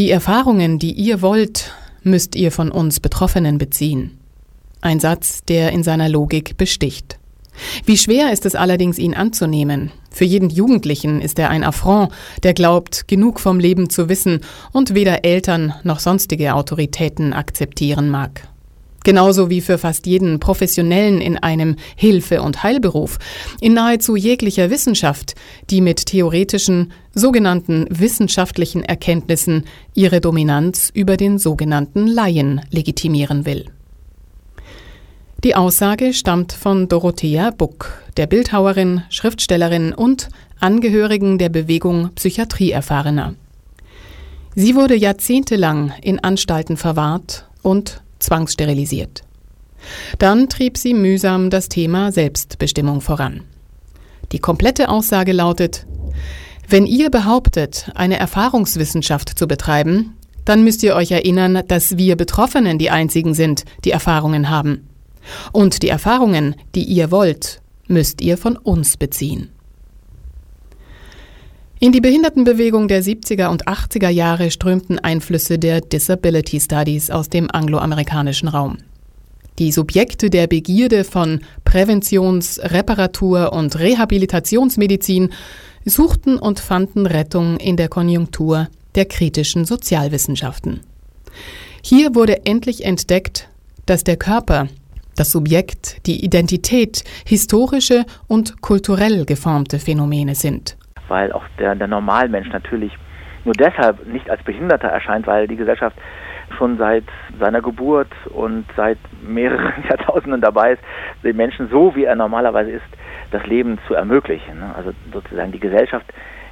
Die Erfahrungen, die ihr wollt, müsst ihr von uns Betroffenen beziehen. Ein Satz, der in seiner Logik besticht. Wie schwer ist es allerdings, ihn anzunehmen? Für jeden Jugendlichen ist er ein Affront, der glaubt, genug vom Leben zu wissen und weder Eltern noch sonstige Autoritäten akzeptieren mag. Genauso wie für fast jeden Professionellen in einem Hilfe- und Heilberuf, in nahezu jeglicher Wissenschaft, die mit theoretischen, sogenannten wissenschaftlichen Erkenntnissen ihre Dominanz über den sogenannten Laien legitimieren will. Die Aussage stammt von Dorothea Buck, der Bildhauerin, Schriftstellerin und Angehörigen der Bewegung Psychiatrieerfahrener. Sie wurde jahrzehntelang in Anstalten verwahrt und zwangssterilisiert. Dann trieb sie mühsam das Thema Selbstbestimmung voran. Die komplette Aussage lautet, wenn ihr behauptet, eine Erfahrungswissenschaft zu betreiben, dann müsst ihr euch erinnern, dass wir Betroffenen die Einzigen sind, die Erfahrungen haben. Und die Erfahrungen, die ihr wollt, müsst ihr von uns beziehen. In die Behindertenbewegung der 70er und 80er Jahre strömten Einflüsse der Disability Studies aus dem angloamerikanischen Raum. Die Subjekte der Begierde von Präventions-, Reparatur- und Rehabilitationsmedizin suchten und fanden Rettung in der Konjunktur der kritischen Sozialwissenschaften. Hier wurde endlich entdeckt, dass der Körper das Subjekt, die Identität historische und kulturell geformte Phänomene sind. Weil auch der, der Normalmensch natürlich nur deshalb nicht als Behinderter erscheint, weil die Gesellschaft schon seit seiner Geburt und seit mehreren Jahrtausenden dabei ist, den Menschen so, wie er normalerweise ist, das Leben zu ermöglichen. Ne? Also sozusagen die Gesellschaft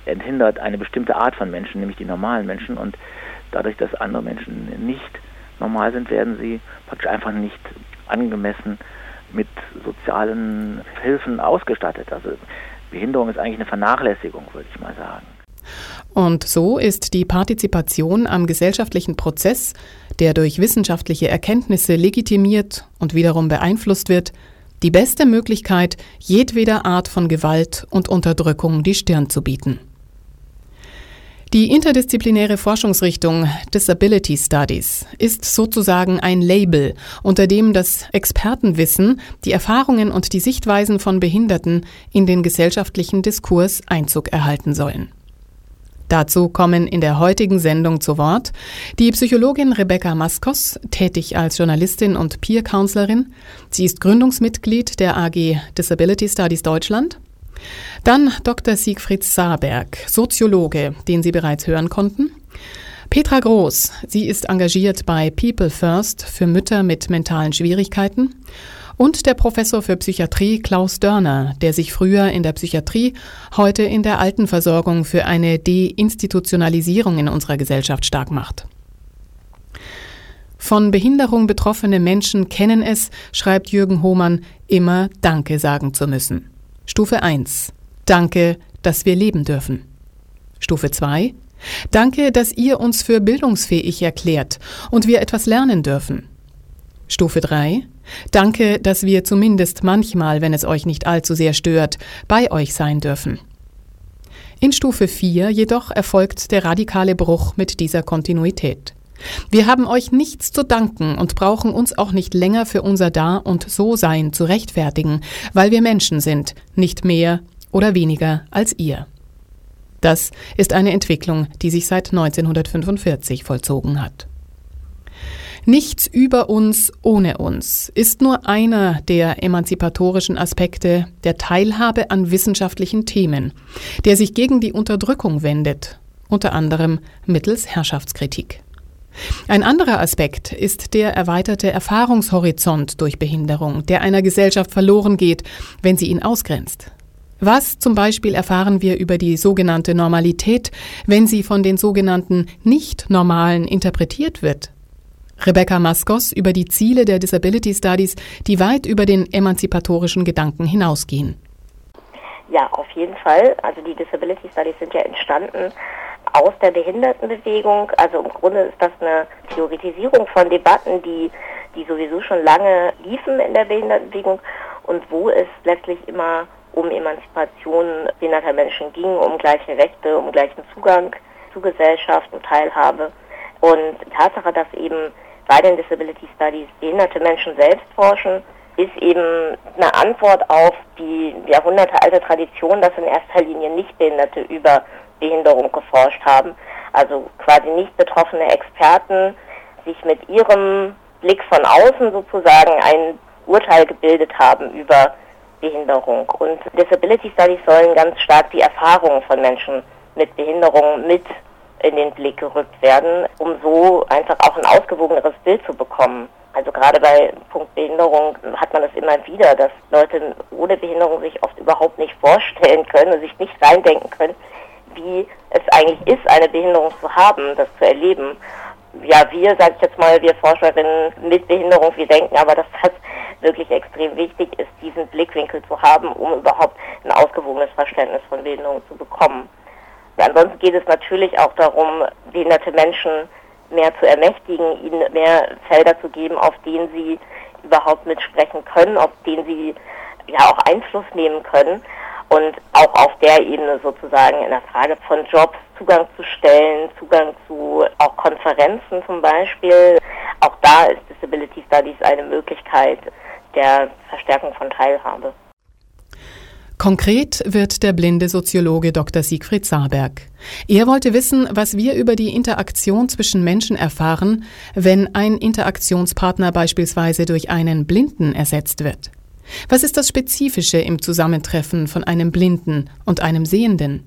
enthindert eine bestimmte Art von Menschen, nämlich die normalen Menschen. Und dadurch, dass andere Menschen nicht normal sind, werden sie praktisch einfach nicht angemessen mit sozialen Hilfen ausgestattet. Also Behinderung ist eigentlich eine Vernachlässigung, würde ich mal sagen. Und so ist die Partizipation am gesellschaftlichen Prozess, der durch wissenschaftliche Erkenntnisse legitimiert und wiederum beeinflusst wird, die beste Möglichkeit, jedweder Art von Gewalt und Unterdrückung die Stirn zu bieten. Die interdisziplinäre Forschungsrichtung Disability Studies ist sozusagen ein Label, unter dem das Expertenwissen, die Erfahrungen und die Sichtweisen von Behinderten in den gesellschaftlichen Diskurs Einzug erhalten sollen. Dazu kommen in der heutigen Sendung zu Wort die Psychologin Rebecca Maskos, tätig als Journalistin und Peer Counselorin. Sie ist Gründungsmitglied der AG Disability Studies Deutschland dann Dr. Siegfried Saarberg, Soziologe, den Sie bereits hören konnten. Petra Groß, sie ist engagiert bei People First für Mütter mit mentalen Schwierigkeiten. Und der Professor für Psychiatrie Klaus Dörner, der sich früher in der Psychiatrie, heute in der Altenversorgung für eine Deinstitutionalisierung in unserer Gesellschaft stark macht. Von Behinderung betroffene Menschen kennen es, schreibt Jürgen Hohmann, immer Danke sagen zu müssen. Stufe 1. Danke, dass wir leben dürfen. Stufe 2. Danke, dass ihr uns für bildungsfähig erklärt und wir etwas lernen dürfen. Stufe 3. Danke, dass wir zumindest manchmal, wenn es euch nicht allzu sehr stört, bei euch sein dürfen. In Stufe 4 jedoch erfolgt der radikale Bruch mit dieser Kontinuität. Wir haben euch nichts zu danken und brauchen uns auch nicht länger für unser Da und So-Sein zu rechtfertigen, weil wir Menschen sind, nicht mehr oder weniger als ihr. Das ist eine Entwicklung, die sich seit 1945 vollzogen hat. Nichts über uns ohne uns ist nur einer der emanzipatorischen Aspekte der Teilhabe an wissenschaftlichen Themen, der sich gegen die Unterdrückung wendet, unter anderem mittels Herrschaftskritik. Ein anderer Aspekt ist der erweiterte Erfahrungshorizont durch Behinderung, der einer Gesellschaft verloren geht, wenn sie ihn ausgrenzt. Was zum Beispiel erfahren wir über die sogenannte Normalität, wenn sie von den sogenannten Nicht-Normalen interpretiert wird? Rebecca Maskos über die Ziele der Disability Studies, die weit über den emanzipatorischen Gedanken hinausgehen. Ja, auf jeden Fall. Also die Disability Studies sind ja entstanden aus der Behindertenbewegung. Also im Grunde ist das eine Theoretisierung von Debatten, die, die sowieso schon lange liefen in der Behindertenbewegung und wo es letztlich immer um Emanzipation behinderter Menschen ging, um gleiche Rechte, um gleichen Zugang zu Gesellschaft und Teilhabe. Und die Tatsache, dass eben bei den Disability Studies behinderte Menschen selbst forschen, ist eben eine Antwort auf die jahrhundertealte Tradition, dass in erster Linie Nichtbehinderte über Behinderung geforscht haben. Also quasi nicht betroffene Experten sich mit ihrem Blick von außen sozusagen ein Urteil gebildet haben über Behinderung. Und Disability Studies sollen ganz stark die Erfahrungen von Menschen mit Behinderung mit in den Blick gerückt werden, um so einfach auch ein ausgewogeneres Bild zu bekommen. Also gerade bei Punkt Behinderung hat man es immer wieder, dass Leute ohne Behinderung sich oft überhaupt nicht vorstellen können und sich nicht reindenken können, wie es eigentlich ist, eine Behinderung zu haben, das zu erleben. Ja, wir, sage ich jetzt mal, wir Forscherinnen mit Behinderung, wir denken aber, dass das wirklich extrem wichtig ist, diesen Blickwinkel zu haben, um überhaupt ein ausgewogenes Verständnis von Behinderung zu bekommen. Ansonsten geht es natürlich auch darum, behinderte Menschen mehr zu ermächtigen, ihnen mehr Felder zu geben, auf denen sie überhaupt mitsprechen können, auf denen sie ja auch Einfluss nehmen können und auch auf der Ebene sozusagen in der Frage von Jobs Zugang zu stellen, Zugang zu auch Konferenzen zum Beispiel. Auch da ist Disability Studies eine Möglichkeit der Verstärkung von Teilhabe. Konkret wird der blinde Soziologe Dr. Siegfried Saarberg. Er wollte wissen, was wir über die Interaktion zwischen Menschen erfahren, wenn ein Interaktionspartner beispielsweise durch einen Blinden ersetzt wird. Was ist das Spezifische im Zusammentreffen von einem Blinden und einem Sehenden?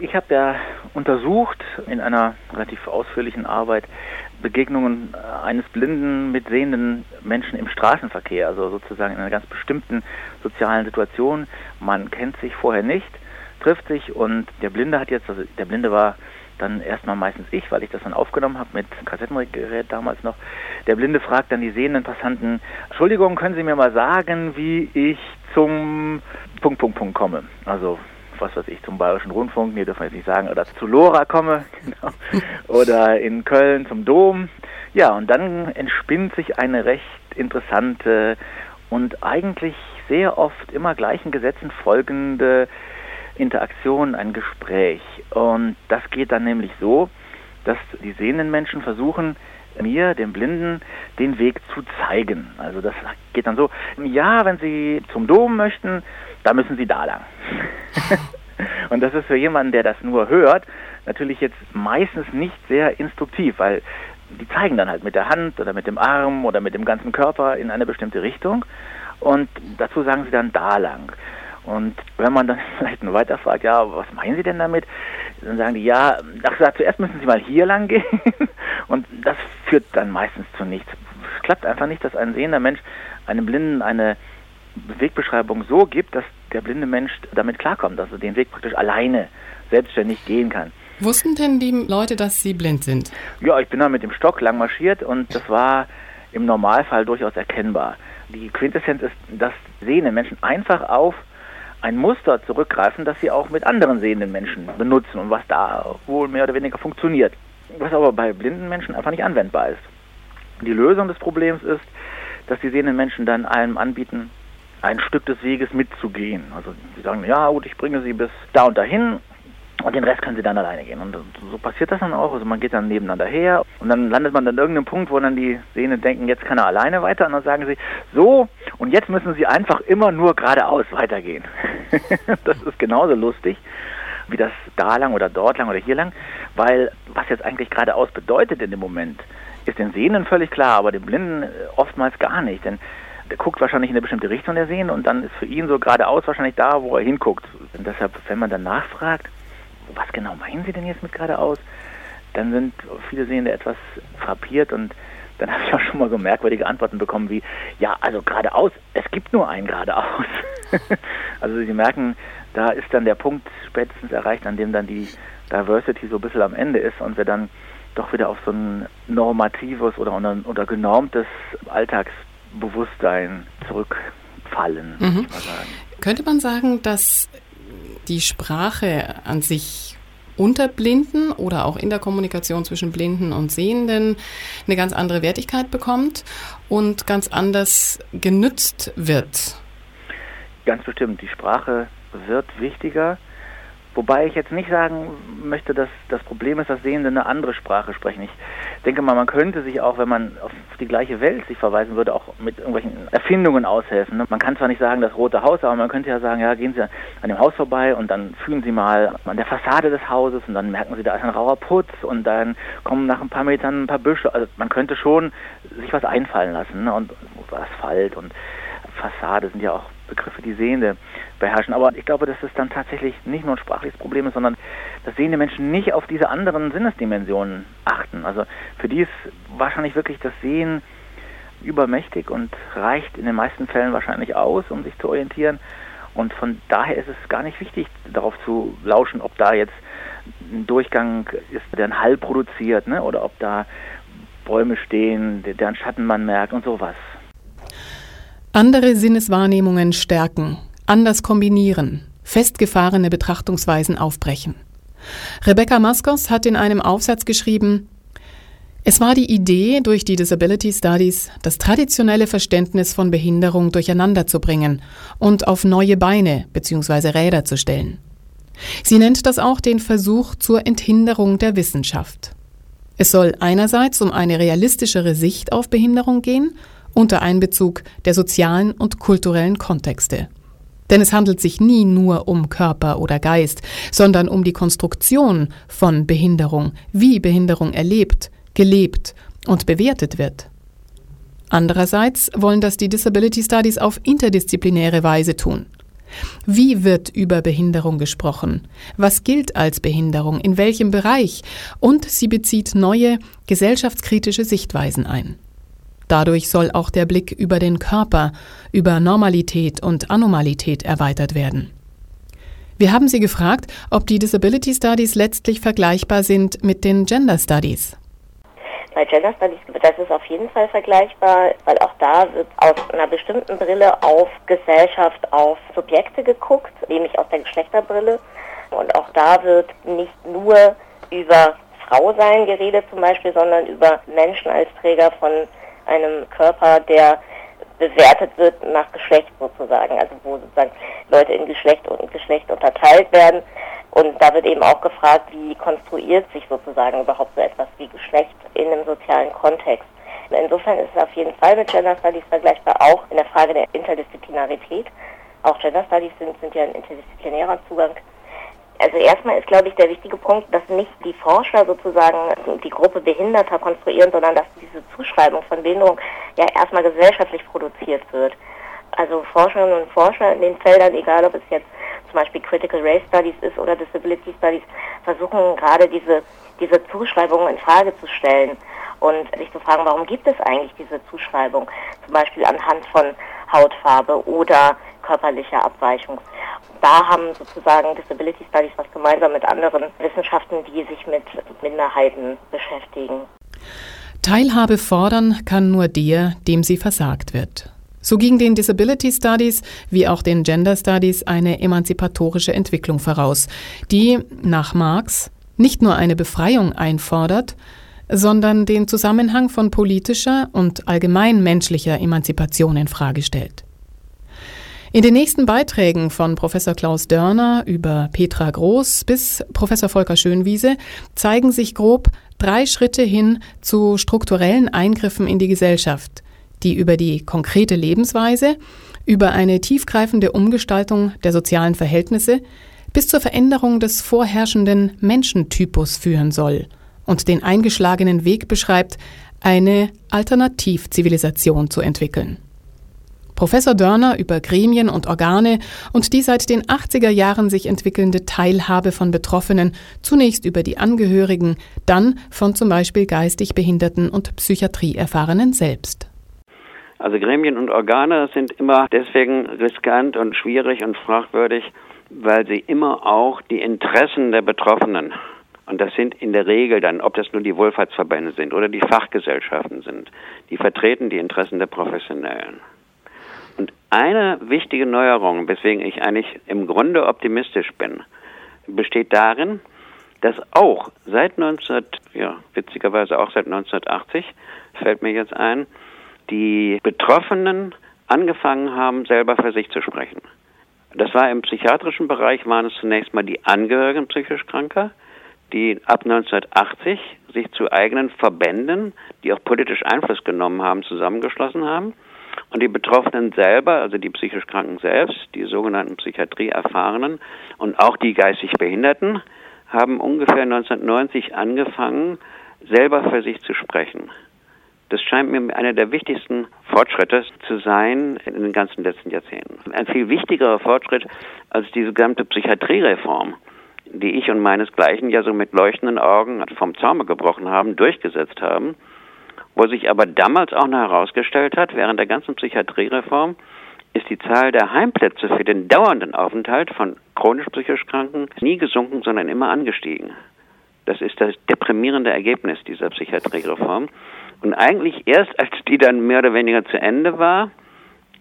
Ich habe ja untersucht in einer relativ ausführlichen Arbeit Begegnungen äh, eines blinden mit sehenden Menschen im Straßenverkehr, also sozusagen in einer ganz bestimmten sozialen Situation. Man kennt sich vorher nicht, trifft sich und der Blinde hat jetzt, also der Blinde war dann erstmal meistens ich, weil ich das dann aufgenommen habe mit Kassettengerät damals noch. Der Blinde fragt dann die sehenden Passanten, Entschuldigung, können Sie mir mal sagen, wie ich zum Punkt, Punkt, Punkt komme? Also was weiß ich, zum Bayerischen Rundfunk, nee, dürfen wir jetzt nicht sagen, oder zu Lora komme, genau. oder in Köln zum Dom. Ja, und dann entspinnt sich eine recht interessante und eigentlich sehr oft immer gleichen Gesetzen folgende Interaktion, ein Gespräch. Und das geht dann nämlich so, dass die sehenden Menschen versuchen, mir, dem Blinden, den Weg zu zeigen. Also das geht dann so, ja, wenn Sie zum Dom möchten, da müssen Sie da lang. Und das ist für jemanden, der das nur hört, natürlich jetzt meistens nicht sehr instruktiv, weil die zeigen dann halt mit der Hand oder mit dem Arm oder mit dem ganzen Körper in eine bestimmte Richtung und dazu sagen sie dann da lang. Und wenn man dann vielleicht nur weiter fragt, ja, was meinen Sie denn damit? Dann sagen die, ja, ach, zuerst müssen Sie mal hier lang gehen. Und das führt dann meistens zu nichts. Es klappt einfach nicht, dass ein sehender Mensch einem Blinden eine Wegbeschreibung so gibt, dass der blinde Mensch damit klarkommt, dass er den Weg praktisch alleine selbstständig gehen kann. Wussten denn die Leute, dass sie blind sind? Ja, ich bin da mit dem Stock lang marschiert und das war im Normalfall durchaus erkennbar. Die Quintessenz ist, dass sehende Menschen einfach auf ein Muster zurückgreifen, das sie auch mit anderen sehenden Menschen benutzen und was da wohl mehr oder weniger funktioniert. Was aber bei blinden Menschen einfach nicht anwendbar ist. Die Lösung des Problems ist, dass die sehenden Menschen dann allem anbieten, ein Stück des Weges mitzugehen. Also sie sagen, ja gut, ich bringe sie bis da und dahin und den Rest können sie dann alleine gehen. Und so passiert das dann auch. Also man geht dann nebeneinander her und dann landet man an irgendeinem Punkt, wo dann die Sehnen denken, jetzt kann er alleine weiter. Und dann sagen sie, so, und jetzt müssen sie einfach immer nur geradeaus weitergehen. das ist genauso lustig wie das da lang oder dort lang oder hier lang, weil was jetzt eigentlich geradeaus bedeutet in dem Moment, ist den Sehnen völlig klar, aber den Blinden oftmals gar nicht. Denn der guckt wahrscheinlich in eine bestimmte Richtung der Sehen und dann ist für ihn so geradeaus wahrscheinlich da, wo er hinguckt. Und deshalb, wenn man dann nachfragt, was genau meinen Sie denn jetzt mit geradeaus, dann sind viele Sehende etwas frappiert und dann habe ich auch schon mal so merkwürdige Antworten bekommen wie, ja, also geradeaus, es gibt nur ein geradeaus. also Sie merken, da ist dann der Punkt spätestens erreicht, an dem dann die Diversity so ein bisschen am Ende ist und wir dann doch wieder auf so ein normatives oder, oder genormtes Alltags Bewusstsein zurückfallen. Mhm. Könnte man sagen, dass die Sprache an sich unter Blinden oder auch in der Kommunikation zwischen Blinden und Sehenden eine ganz andere Wertigkeit bekommt und ganz anders genützt wird? Ganz bestimmt. Die Sprache wird wichtiger Wobei ich jetzt nicht sagen möchte, dass das Problem ist, dass Sehende eine andere Sprache sprechen. Ich denke mal, man könnte sich auch, wenn man auf die gleiche Welt sich verweisen würde, auch mit irgendwelchen Erfindungen aushelfen. Ne? Man kann zwar nicht sagen, das Rote Haus, aber man könnte ja sagen, ja, gehen Sie an dem Haus vorbei und dann fühlen Sie mal an der Fassade des Hauses und dann merken Sie, da ist ein rauer Putz und dann kommen nach ein paar Metern ein paar Büsche. Also man könnte schon sich was einfallen lassen ne? und Asphalt und Fassade sind ja auch Begriffe, die Sehende beherrschen. Aber ich glaube, dass es dann tatsächlich nicht nur ein sprachliches Problem ist, sondern dass sehende Menschen nicht auf diese anderen Sinnesdimensionen achten. Also für die ist wahrscheinlich wirklich das Sehen übermächtig und reicht in den meisten Fällen wahrscheinlich aus, um sich zu orientieren. Und von daher ist es gar nicht wichtig, darauf zu lauschen, ob da jetzt ein Durchgang ist, der einen Hall produziert, ne? oder ob da Bäume stehen, deren Schatten man merkt und sowas. Andere Sinneswahrnehmungen stärken, anders kombinieren, festgefahrene Betrachtungsweisen aufbrechen. Rebecca Maskos hat in einem Aufsatz geschrieben, es war die Idee, durch die Disability Studies das traditionelle Verständnis von Behinderung durcheinander zu bringen und auf neue Beine bzw. Räder zu stellen. Sie nennt das auch den Versuch zur Enthinderung der Wissenschaft. Es soll einerseits um eine realistischere Sicht auf Behinderung gehen unter Einbezug der sozialen und kulturellen Kontexte. Denn es handelt sich nie nur um Körper oder Geist, sondern um die Konstruktion von Behinderung, wie Behinderung erlebt, gelebt und bewertet wird. Andererseits wollen das die Disability Studies auf interdisziplinäre Weise tun. Wie wird über Behinderung gesprochen? Was gilt als Behinderung? In welchem Bereich? Und sie bezieht neue gesellschaftskritische Sichtweisen ein. Dadurch soll auch der Blick über den Körper, über Normalität und Anormalität erweitert werden. Wir haben Sie gefragt, ob die Disability Studies letztlich vergleichbar sind mit den Gender Studies. Bei Gender Studies, das ist auf jeden Fall vergleichbar, weil auch da wird aus einer bestimmten Brille auf Gesellschaft, auf Subjekte geguckt, nämlich aus der Geschlechterbrille. Und auch da wird nicht nur über Frau sein geredet zum Beispiel, sondern über Menschen als Träger von einem Körper, der bewertet wird nach Geschlecht sozusagen, also wo sozusagen Leute in Geschlecht und Geschlecht unterteilt werden. Und da wird eben auch gefragt, wie konstruiert sich sozusagen überhaupt so etwas wie Geschlecht in einem sozialen Kontext. Insofern ist es auf jeden Fall mit Gender Studies vergleichbar, auch in der Frage der Interdisziplinarität. Auch Gender Studies sind, sind ja ein interdisziplinärer Zugang also erstmal ist, glaube ich, der wichtige Punkt, dass nicht die Forscher sozusagen die Gruppe Behinderter konstruieren, sondern dass diese Zuschreibung von Behinderung ja erstmal gesellschaftlich produziert wird. Also Forscherinnen und Forscher in den Feldern, egal ob es jetzt zum Beispiel Critical Race Studies ist oder Disability Studies, versuchen gerade diese, diese Zuschreibungen in Frage zu stellen und sich zu fragen, warum gibt es eigentlich diese Zuschreibung, zum Beispiel anhand von Hautfarbe oder körperlicher Abweichung da haben sozusagen Disability Studies was gemeinsam mit anderen Wissenschaften, die sich mit Minderheiten beschäftigen. Teilhabe fordern kann nur der, dem sie versagt wird. So ging den Disability Studies wie auch den Gender Studies eine emanzipatorische Entwicklung voraus, die nach Marx nicht nur eine Befreiung einfordert, sondern den Zusammenhang von politischer und allgemein menschlicher Emanzipation in Frage stellt. In den nächsten Beiträgen von Professor Klaus Dörner über Petra Groß bis Professor Volker Schönwiese zeigen sich grob drei Schritte hin zu strukturellen Eingriffen in die Gesellschaft, die über die konkrete Lebensweise, über eine tiefgreifende Umgestaltung der sozialen Verhältnisse bis zur Veränderung des vorherrschenden Menschentypus führen soll und den eingeschlagenen Weg beschreibt, eine Alternativzivilisation zu entwickeln. Professor Dörner über Gremien und Organe und die seit den 80er Jahren sich entwickelnde Teilhabe von Betroffenen, zunächst über die Angehörigen, dann von zum Beispiel geistig Behinderten und Psychiatrieerfahrenen selbst. Also Gremien und Organe sind immer deswegen riskant und schwierig und fragwürdig, weil sie immer auch die Interessen der Betroffenen und das sind in der Regel dann, ob das nur die Wohlfahrtsverbände sind oder die Fachgesellschaften sind, die vertreten die Interessen der Professionellen. Und eine wichtige Neuerung, weswegen ich eigentlich im Grunde optimistisch bin, besteht darin, dass auch seit 19, ja, witzigerweise auch seit 1980, fällt mir jetzt ein, die Betroffenen angefangen haben, selber für sich zu sprechen. Das war im psychiatrischen Bereich, waren es zunächst mal die Angehörigen psychisch Kranker, die ab 1980 sich zu eigenen Verbänden, die auch politisch Einfluss genommen haben, zusammengeschlossen haben. Und die Betroffenen selber, also die psychisch Kranken selbst, die sogenannten Psychiatrieerfahrenen und auch die geistig Behinderten, haben ungefähr 1990 angefangen, selber für sich zu sprechen. Das scheint mir einer der wichtigsten Fortschritte zu sein in den ganzen letzten Jahrzehnten. Ein viel wichtigerer Fortschritt als diese gesamte Psychiatriereform, die ich und meinesgleichen ja so mit leuchtenden Augen vom Zaume gebrochen haben, durchgesetzt haben, wo sich aber damals auch noch herausgestellt hat, während der ganzen Psychiatriereform, ist die Zahl der Heimplätze für den dauernden Aufenthalt von chronisch psychisch Kranken nie gesunken, sondern immer angestiegen. Das ist das deprimierende Ergebnis dieser Psychiatriereform. Und eigentlich erst, als die dann mehr oder weniger zu Ende war,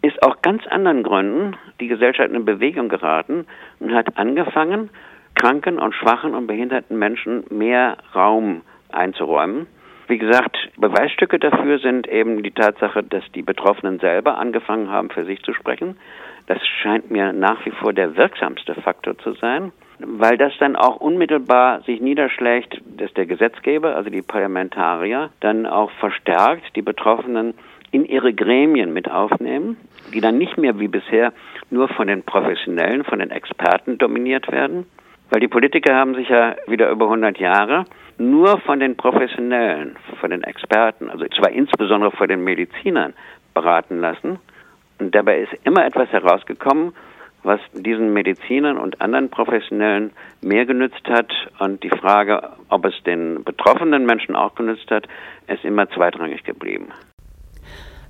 ist auch ganz anderen Gründen die Gesellschaft in Bewegung geraten und hat angefangen, kranken und schwachen und behinderten Menschen mehr Raum einzuräumen. Wie gesagt, Beweisstücke dafür sind eben die Tatsache, dass die Betroffenen selber angefangen haben, für sich zu sprechen. Das scheint mir nach wie vor der wirksamste Faktor zu sein, weil das dann auch unmittelbar sich niederschlägt, dass der Gesetzgeber, also die Parlamentarier, dann auch verstärkt die Betroffenen in ihre Gremien mit aufnehmen, die dann nicht mehr wie bisher nur von den Professionellen, von den Experten dominiert werden, weil die Politiker haben sich ja wieder über 100 Jahre nur von den Professionellen, von den Experten, also zwar insbesondere von den Medizinern beraten lassen. Und dabei ist immer etwas herausgekommen, was diesen Medizinern und anderen Professionellen mehr genützt hat. Und die Frage, ob es den betroffenen Menschen auch genützt hat, ist immer zweitrangig geblieben.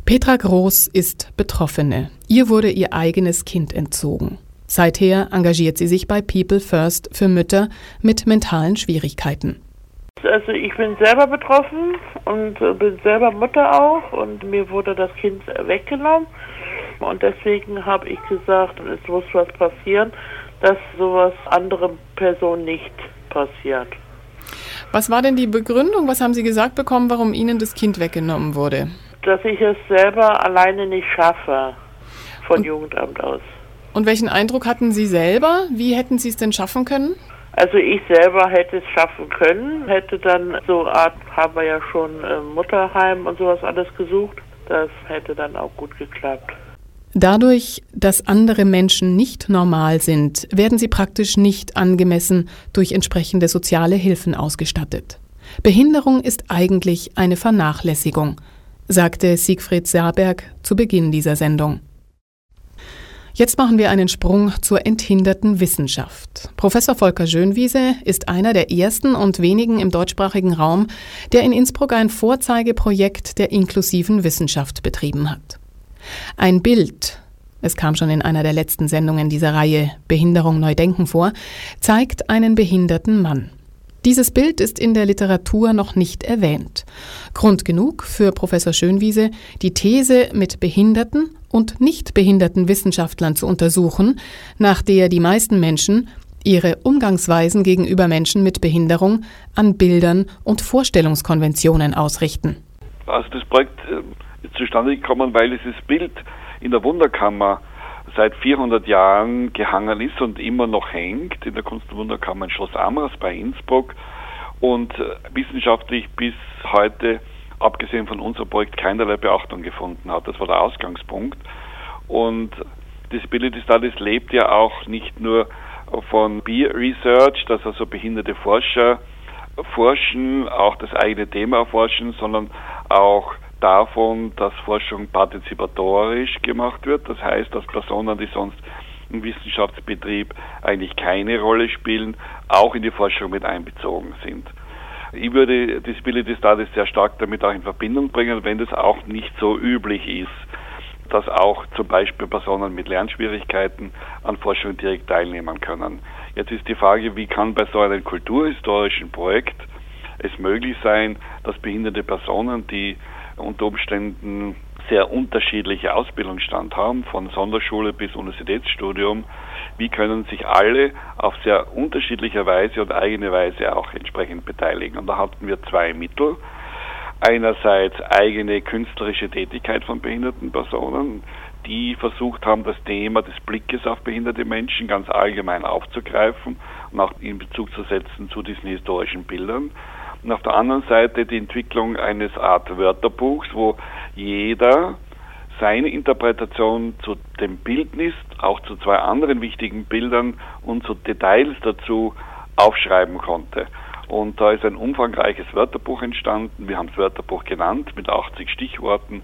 Petra Groß ist Betroffene. Ihr wurde ihr eigenes Kind entzogen. Seither engagiert sie sich bei People First für Mütter mit mentalen Schwierigkeiten. Also ich bin selber betroffen und äh, bin selber Mutter auch und mir wurde das Kind weggenommen und deswegen habe ich gesagt, es muss was passieren, dass sowas anderen Personen nicht passiert. Was war denn die Begründung? Was haben Sie gesagt bekommen, warum Ihnen das Kind weggenommen wurde? Dass ich es selber alleine nicht schaffe von und, Jugendamt aus. Und welchen Eindruck hatten Sie selber? Wie hätten Sie es denn schaffen können? Also ich selber hätte es schaffen können, hätte dann so Art, haben wir ja schon äh, Mutterheim und sowas alles gesucht. Das hätte dann auch gut geklappt. Dadurch, dass andere Menschen nicht normal sind, werden sie praktisch nicht angemessen durch entsprechende soziale Hilfen ausgestattet. Behinderung ist eigentlich eine Vernachlässigung, sagte Siegfried Saarberg zu Beginn dieser Sendung. Jetzt machen wir einen Sprung zur enthinderten Wissenschaft. Professor Volker Schönwiese ist einer der ersten und wenigen im deutschsprachigen Raum, der in Innsbruck ein Vorzeigeprojekt der inklusiven Wissenschaft betrieben hat. Ein Bild, es kam schon in einer der letzten Sendungen dieser Reihe Behinderung neu denken vor, zeigt einen behinderten Mann. Dieses Bild ist in der Literatur noch nicht erwähnt. Grund genug für Professor Schönwiese, die These mit behinderten und nicht behinderten Wissenschaftlern zu untersuchen, nach der die meisten Menschen ihre Umgangsweisen gegenüber Menschen mit Behinderung an Bildern und Vorstellungskonventionen ausrichten. Also das Projekt äh, ist zustande gekommen, weil dieses Bild in der Wunderkammer seit 400 Jahren gehangen ist und immer noch hängt in der Kunst- und Wunderkammer in Schloss Amras bei Innsbruck und äh, wissenschaftlich bis heute, abgesehen von unserem Projekt, keinerlei Beachtung gefunden hat. Das war der Ausgangspunkt. Und Disability Studies lebt ja auch nicht nur von Peer Research, dass also behinderte Forscher forschen, auch das eigene Thema erforschen, sondern auch davon, dass Forschung partizipatorisch gemacht wird. Das heißt, dass Personen, die sonst im Wissenschaftsbetrieb eigentlich keine Rolle spielen, auch in die Forschung mit einbezogen sind. Ich würde Disability Studies sehr stark damit auch in Verbindung bringen, wenn das auch nicht so üblich ist, dass auch zum Beispiel Personen mit Lernschwierigkeiten an Forschung direkt teilnehmen können. Jetzt ist die Frage, wie kann bei so einem kulturhistorischen Projekt es möglich sein, dass behinderte Personen, die unter Umständen sehr unterschiedliche Ausbildungsstand haben, von Sonderschule bis Universitätsstudium. Wie können sich alle auf sehr unterschiedliche Weise und eigene Weise auch entsprechend beteiligen? Und da hatten wir zwei Mittel. Einerseits eigene künstlerische Tätigkeit von behinderten Personen, die versucht haben, das Thema des Blickes auf behinderte Menschen ganz allgemein aufzugreifen und auch in Bezug zu setzen zu diesen historischen Bildern. Und auf der anderen Seite die Entwicklung eines Art Wörterbuchs, wo jeder seine Interpretation zu dem Bildnis, auch zu zwei anderen wichtigen Bildern und zu Details dazu aufschreiben konnte. Und da ist ein umfangreiches Wörterbuch entstanden. Wir haben es Wörterbuch genannt mit 80 Stichworten,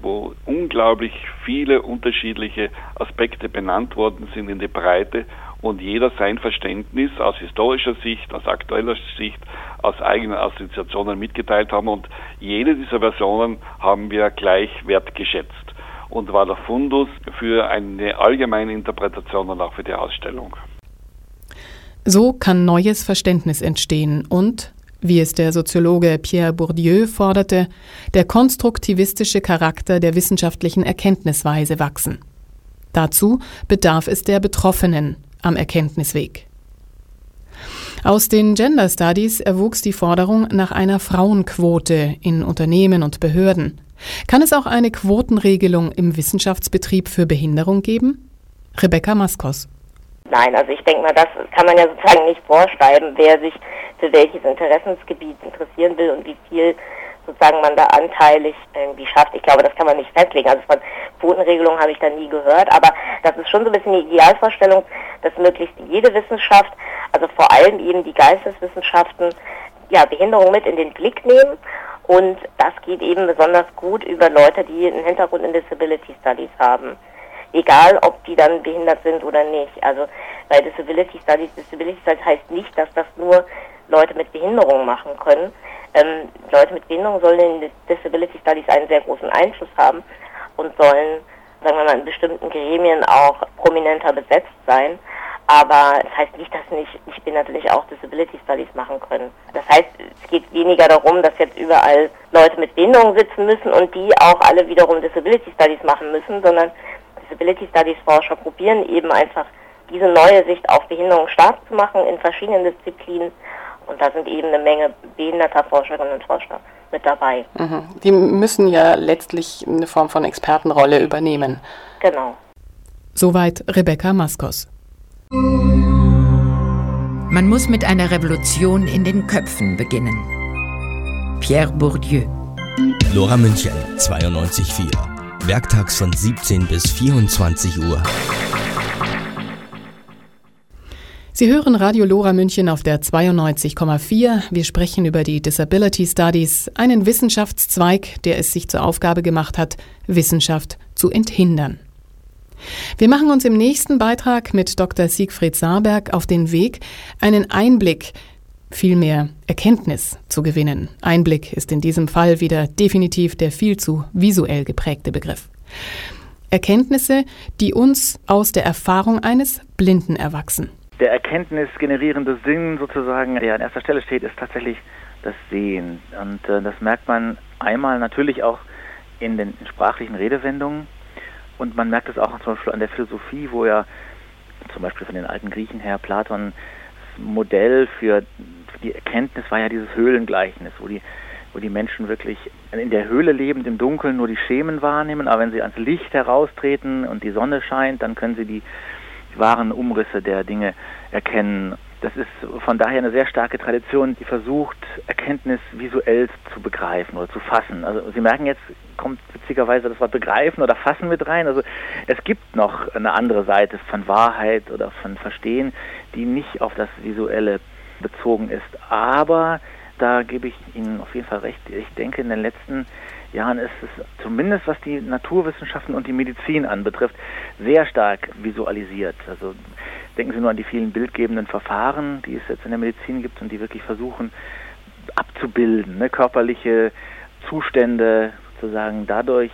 wo unglaublich viele unterschiedliche Aspekte benannt worden sind in die Breite und jeder sein Verständnis aus historischer Sicht, aus aktueller Sicht, aus eigenen Assoziationen mitgeteilt haben und jede dieser Versionen haben wir gleich wertgeschätzt und war der Fundus für eine allgemeine Interpretation und auch für die Ausstellung. So kann neues Verständnis entstehen und, wie es der Soziologe Pierre Bourdieu forderte, der konstruktivistische Charakter der wissenschaftlichen Erkenntnisweise wachsen. Dazu bedarf es der Betroffenen am Erkenntnisweg. Aus den Gender Studies erwuchs die Forderung nach einer Frauenquote in Unternehmen und Behörden. Kann es auch eine Quotenregelung im Wissenschaftsbetrieb für Behinderung geben? Rebecca Maskos. Nein, also ich denke mal, das kann man ja sozusagen nicht vorschreiben, wer sich für welches Interessensgebiet interessieren will und wie viel sozusagen man da anteilig irgendwie schafft. Ich glaube, das kann man nicht festlegen. Also von Quotenregelungen habe ich da nie gehört, aber das ist schon so ein bisschen die Idealvorstellung, dass möglichst jede Wissenschaft, also vor allem eben die Geisteswissenschaften, ja, Behinderung mit in den Blick nehmen und das geht eben besonders gut über Leute, die einen Hintergrund in Disability Studies haben egal ob die dann behindert sind oder nicht. Also bei Disability Studies, Disability Studies heißt nicht, dass das nur Leute mit Behinderung machen können. Ähm, Leute mit Behinderung sollen in Disability Studies einen sehr großen Einfluss haben und sollen, sagen wir mal, in bestimmten Gremien auch prominenter besetzt sein. Aber das heißt nicht, dass nicht, nicht Behinderte nicht auch Disability Studies machen können. Das heißt, es geht weniger darum, dass jetzt überall Leute mit Behinderung sitzen müssen und die auch alle wiederum Disability Studies machen müssen, sondern Disability Studies Forscher probieren eben einfach diese neue Sicht auf Behinderung stark zu machen in verschiedenen Disziplinen. Und da sind eben eine Menge behinderter Forscherinnen und Forscher mit dabei. Mhm. Die müssen ja letztlich eine Form von Expertenrolle übernehmen. Genau. Soweit Rebecca Maskos. Man muss mit einer Revolution in den Köpfen beginnen. Pierre Bourdieu. Lora München, 92.4 werktags von 17 bis 24 Uhr. Sie hören Radio Lora München auf der 92,4. Wir sprechen über die Disability Studies, einen Wissenschaftszweig, der es sich zur Aufgabe gemacht hat, Wissenschaft zu enthindern. Wir machen uns im nächsten Beitrag mit Dr. Siegfried Saarberg auf den Weg, einen Einblick vielmehr Erkenntnis zu gewinnen. Einblick ist in diesem Fall wieder definitiv der viel zu visuell geprägte Begriff. Erkenntnisse, die uns aus der Erfahrung eines Blinden erwachsen. Der erkenntnisgenerierende Sinn sozusagen, der an erster Stelle steht, ist tatsächlich das Sehen. Und äh, das merkt man einmal natürlich auch in den sprachlichen Redewendungen und man merkt es auch zum Beispiel an der Philosophie, wo ja zum Beispiel von den alten Griechen her Platon Modell für die Erkenntnis war ja dieses Höhlengleichnis, wo die, wo die Menschen wirklich in der Höhle lebend im Dunkeln nur die Schemen wahrnehmen, aber wenn sie ans Licht heraustreten und die Sonne scheint, dann können sie die, die wahren Umrisse der Dinge erkennen. Das ist von daher eine sehr starke Tradition, die versucht, Erkenntnis visuell zu begreifen oder zu fassen. Also Sie merken jetzt, kommt witzigerweise das Wort begreifen oder fassen mit rein. Also es gibt noch eine andere Seite von Wahrheit oder von Verstehen, die nicht auf das Visuelle bezogen ist. Aber da gebe ich Ihnen auf jeden Fall recht. Ich denke, in den letzten Jahren ist es zumindest was die Naturwissenschaften und die Medizin anbetrifft, sehr stark visualisiert. Also denken Sie nur an die vielen bildgebenden Verfahren, die es jetzt in der Medizin gibt und die wirklich versuchen abzubilden, ne, körperliche Zustände sozusagen dadurch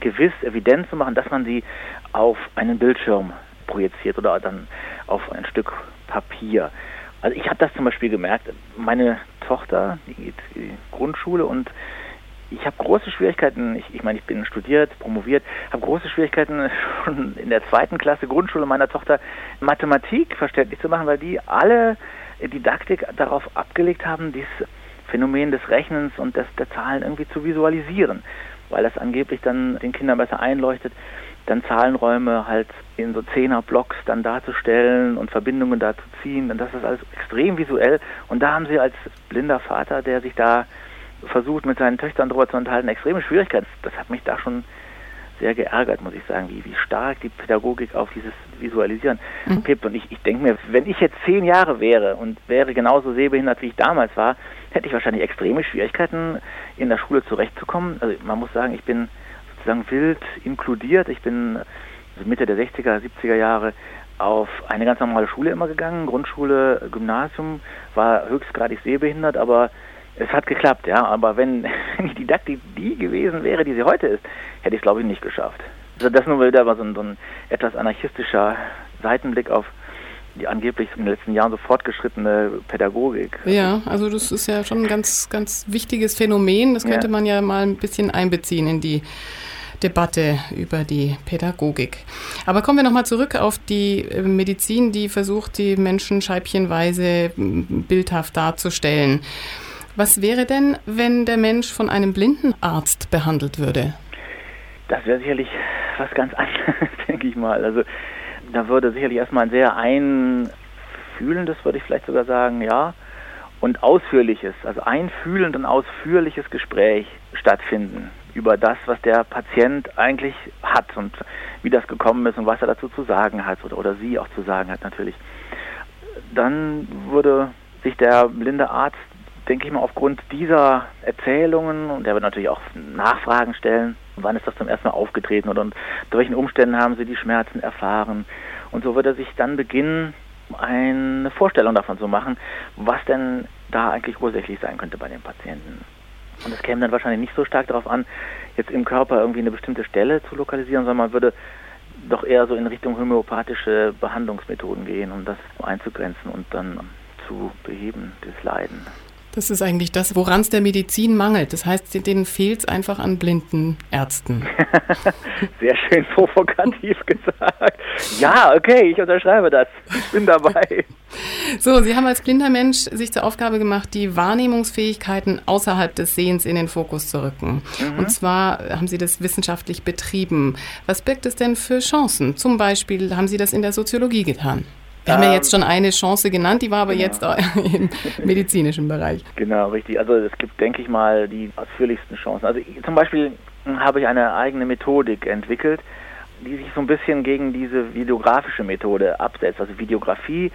gewiss evident zu machen, dass man sie auf einen Bildschirm projiziert oder dann auf ein Stück Papier. Also ich habe das zum Beispiel gemerkt. Meine Tochter, die geht in die Grundschule und ich habe große Schwierigkeiten, ich, ich meine, ich bin studiert, promoviert, habe große Schwierigkeiten schon in der zweiten Klasse Grundschule meiner Tochter Mathematik verständlich zu machen, weil die alle Didaktik darauf abgelegt haben, dieses Phänomen des Rechnens und des, der Zahlen irgendwie zu visualisieren. weil das angeblich dann den Kindern besser einleuchtet, dann Zahlenräume halt in so Zehner-Blocks dann darzustellen und Verbindungen da zu ziehen. Und das ist alles extrem visuell. Und da haben sie als blinder Vater, der sich da versucht, mit seinen Töchtern darüber zu unterhalten, extreme Schwierigkeiten. Das hat mich da schon sehr geärgert, muss ich sagen, wie, wie stark die Pädagogik auf dieses Visualisieren mhm. pippt. Und ich, ich denke mir, wenn ich jetzt zehn Jahre wäre und wäre genauso sehbehindert, wie ich damals war, hätte ich wahrscheinlich extreme Schwierigkeiten, in der Schule zurechtzukommen. Also man muss sagen, ich bin sozusagen wild inkludiert. Ich bin Mitte der 60er, 70er Jahre auf eine ganz normale Schule immer gegangen, Grundschule, Gymnasium, war höchstgradig sehbehindert, aber es hat geklappt, ja. Aber wenn die Didaktik die gewesen wäre, die sie heute ist, hätte ich es, glaube ich, nicht geschafft. Also das nur wieder mal so ein, so ein etwas anarchistischer Seitenblick auf die angeblich in den letzten Jahren so fortgeschrittene Pädagogik. Ja, also das ist ja schon ein ganz, ganz wichtiges Phänomen. Das könnte ja. man ja mal ein bisschen einbeziehen in die Debatte über die Pädagogik. Aber kommen wir nochmal zurück auf die äh, Medizin, die versucht, die Menschen scheibchenweise bildhaft darzustellen. Was wäre denn, wenn der Mensch von einem blinden Arzt behandelt würde? Das wäre sicherlich was ganz anderes, denke ich mal. Also da würde sicherlich erstmal ein sehr einfühlendes, würde ich vielleicht sogar sagen, ja, und ausführliches, also einfühlend und ausführliches Gespräch stattfinden über das, was der Patient eigentlich hat und wie das gekommen ist und was er dazu zu sagen hat oder, oder sie auch zu sagen hat natürlich. Dann würde sich der blinde Arzt denke ich mal, aufgrund dieser Erzählungen, und er wird natürlich auch Nachfragen stellen, wann ist das zum ersten Mal aufgetreten oder unter welchen Umständen haben Sie die Schmerzen erfahren. Und so wird er sich dann beginnen, eine Vorstellung davon zu machen, was denn da eigentlich ursächlich sein könnte bei den Patienten. Und es käme dann wahrscheinlich nicht so stark darauf an, jetzt im Körper irgendwie eine bestimmte Stelle zu lokalisieren, sondern man würde doch eher so in Richtung homöopathische Behandlungsmethoden gehen, um das einzugrenzen und dann zu beheben, das Leiden. Das ist eigentlich das, woran es der Medizin mangelt. Das heißt, denen fehlt es einfach an blinden Ärzten. Sehr schön provokativ gesagt. Ja, okay, ich unterschreibe das. Ich bin dabei. So, Sie haben als blinder Mensch sich zur Aufgabe gemacht, die Wahrnehmungsfähigkeiten außerhalb des Sehens in den Fokus zu rücken. Mhm. Und zwar haben Sie das wissenschaftlich betrieben. Was birgt es denn für Chancen? Zum Beispiel haben Sie das in der Soziologie getan. Wir haben ja jetzt schon eine Chance genannt, die war aber genau. jetzt im medizinischen Bereich. Genau, richtig. Also es gibt, denke ich mal, die ausführlichsten Chancen. Also zum Beispiel habe ich eine eigene Methodik entwickelt, die sich so ein bisschen gegen diese videografische Methode absetzt. Also Videografie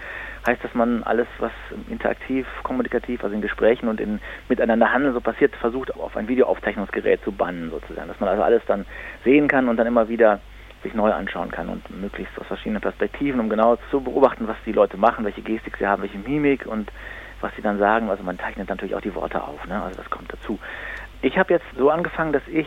heißt, dass man alles, was interaktiv, kommunikativ, also in Gesprächen und in miteinander handeln so passiert, versucht auf ein Videoaufzeichnungsgerät zu bannen sozusagen. Dass man also alles dann sehen kann und dann immer wieder sich neu anschauen kann und möglichst aus verschiedenen Perspektiven, um genau zu beobachten, was die Leute machen, welche Gestik sie haben, welche Mimik und was sie dann sagen. Also man zeichnet natürlich auch die Worte auf, ne? also das kommt dazu. Ich habe jetzt so angefangen, dass ich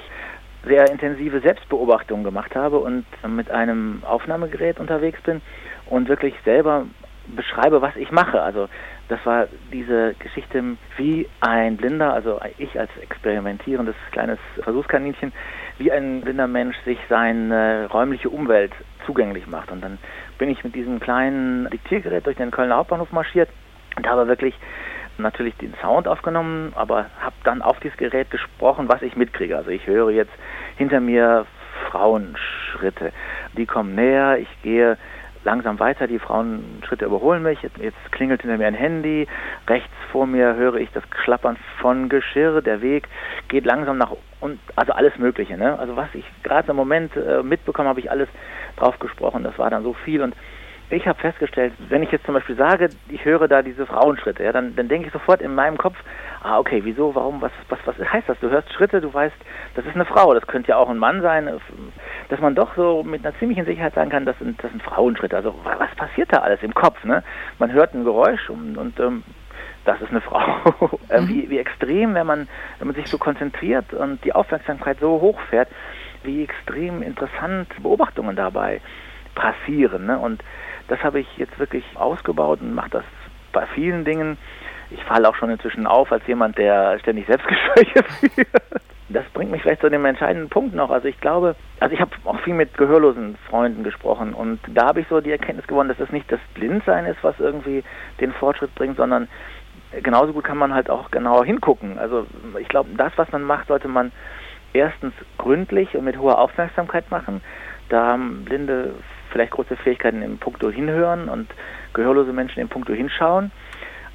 sehr intensive Selbstbeobachtungen gemacht habe und mit einem Aufnahmegerät unterwegs bin und wirklich selber beschreibe, was ich mache. Also das war diese Geschichte, wie ein Blinder, also ich als experimentierendes kleines Versuchskaninchen, wie ein blinder Mensch sich seine räumliche Umwelt zugänglich macht. Und dann bin ich mit diesem kleinen Diktiergerät durch den Kölner Hauptbahnhof marschiert und habe wirklich natürlich den Sound aufgenommen, aber habe dann auf dieses Gerät gesprochen, was ich mitkriege. Also ich höre jetzt hinter mir Frauenschritte. Die kommen näher, ich gehe langsam weiter, die Frauenschritte überholen mich, jetzt, klingelt hinter mir ein Handy, rechts vor mir höre ich das Klappern von Geschirr, der Weg geht langsam nach und also alles Mögliche, ne? Also was ich gerade im Moment äh, mitbekommen habe, ich alles drauf gesprochen, das war dann so viel und ich habe festgestellt, wenn ich jetzt zum Beispiel sage, ich höre da diese Frauenschritte, ja, dann, dann denke ich sofort in meinem Kopf, ah, okay, wieso, warum, was, was, was heißt das? Du hörst Schritte, du weißt, das ist eine Frau, das könnte ja auch ein Mann sein, dass man doch so mit einer ziemlichen Sicherheit sagen kann, das sind, das sind Frauenschritte. Also was passiert da alles im Kopf? Ne? Man hört ein Geräusch und, und ähm, das ist eine Frau. Äh, mhm. wie, wie extrem, wenn man, wenn man sich so konzentriert und die Aufmerksamkeit so hochfährt, wie extrem interessant Beobachtungen dabei passieren. Ne? Und das habe ich jetzt wirklich ausgebaut und mache das bei vielen Dingen. Ich falle auch schon inzwischen auf als jemand, der ständig Selbstgespräche führt. Das bringt mich vielleicht zu dem entscheidenden Punkt noch. Also ich glaube, also ich habe auch viel mit gehörlosen Freunden gesprochen und da habe ich so die Erkenntnis gewonnen, dass es nicht das Blindsein ist, was irgendwie den Fortschritt bringt, sondern genauso gut kann man halt auch genauer hingucken. Also ich glaube, das, was man macht, sollte man erstens gründlich und mit hoher Aufmerksamkeit machen. Da haben Blinde vielleicht große Fähigkeiten im Punkto hinhören und gehörlose Menschen im Punkto hinschauen.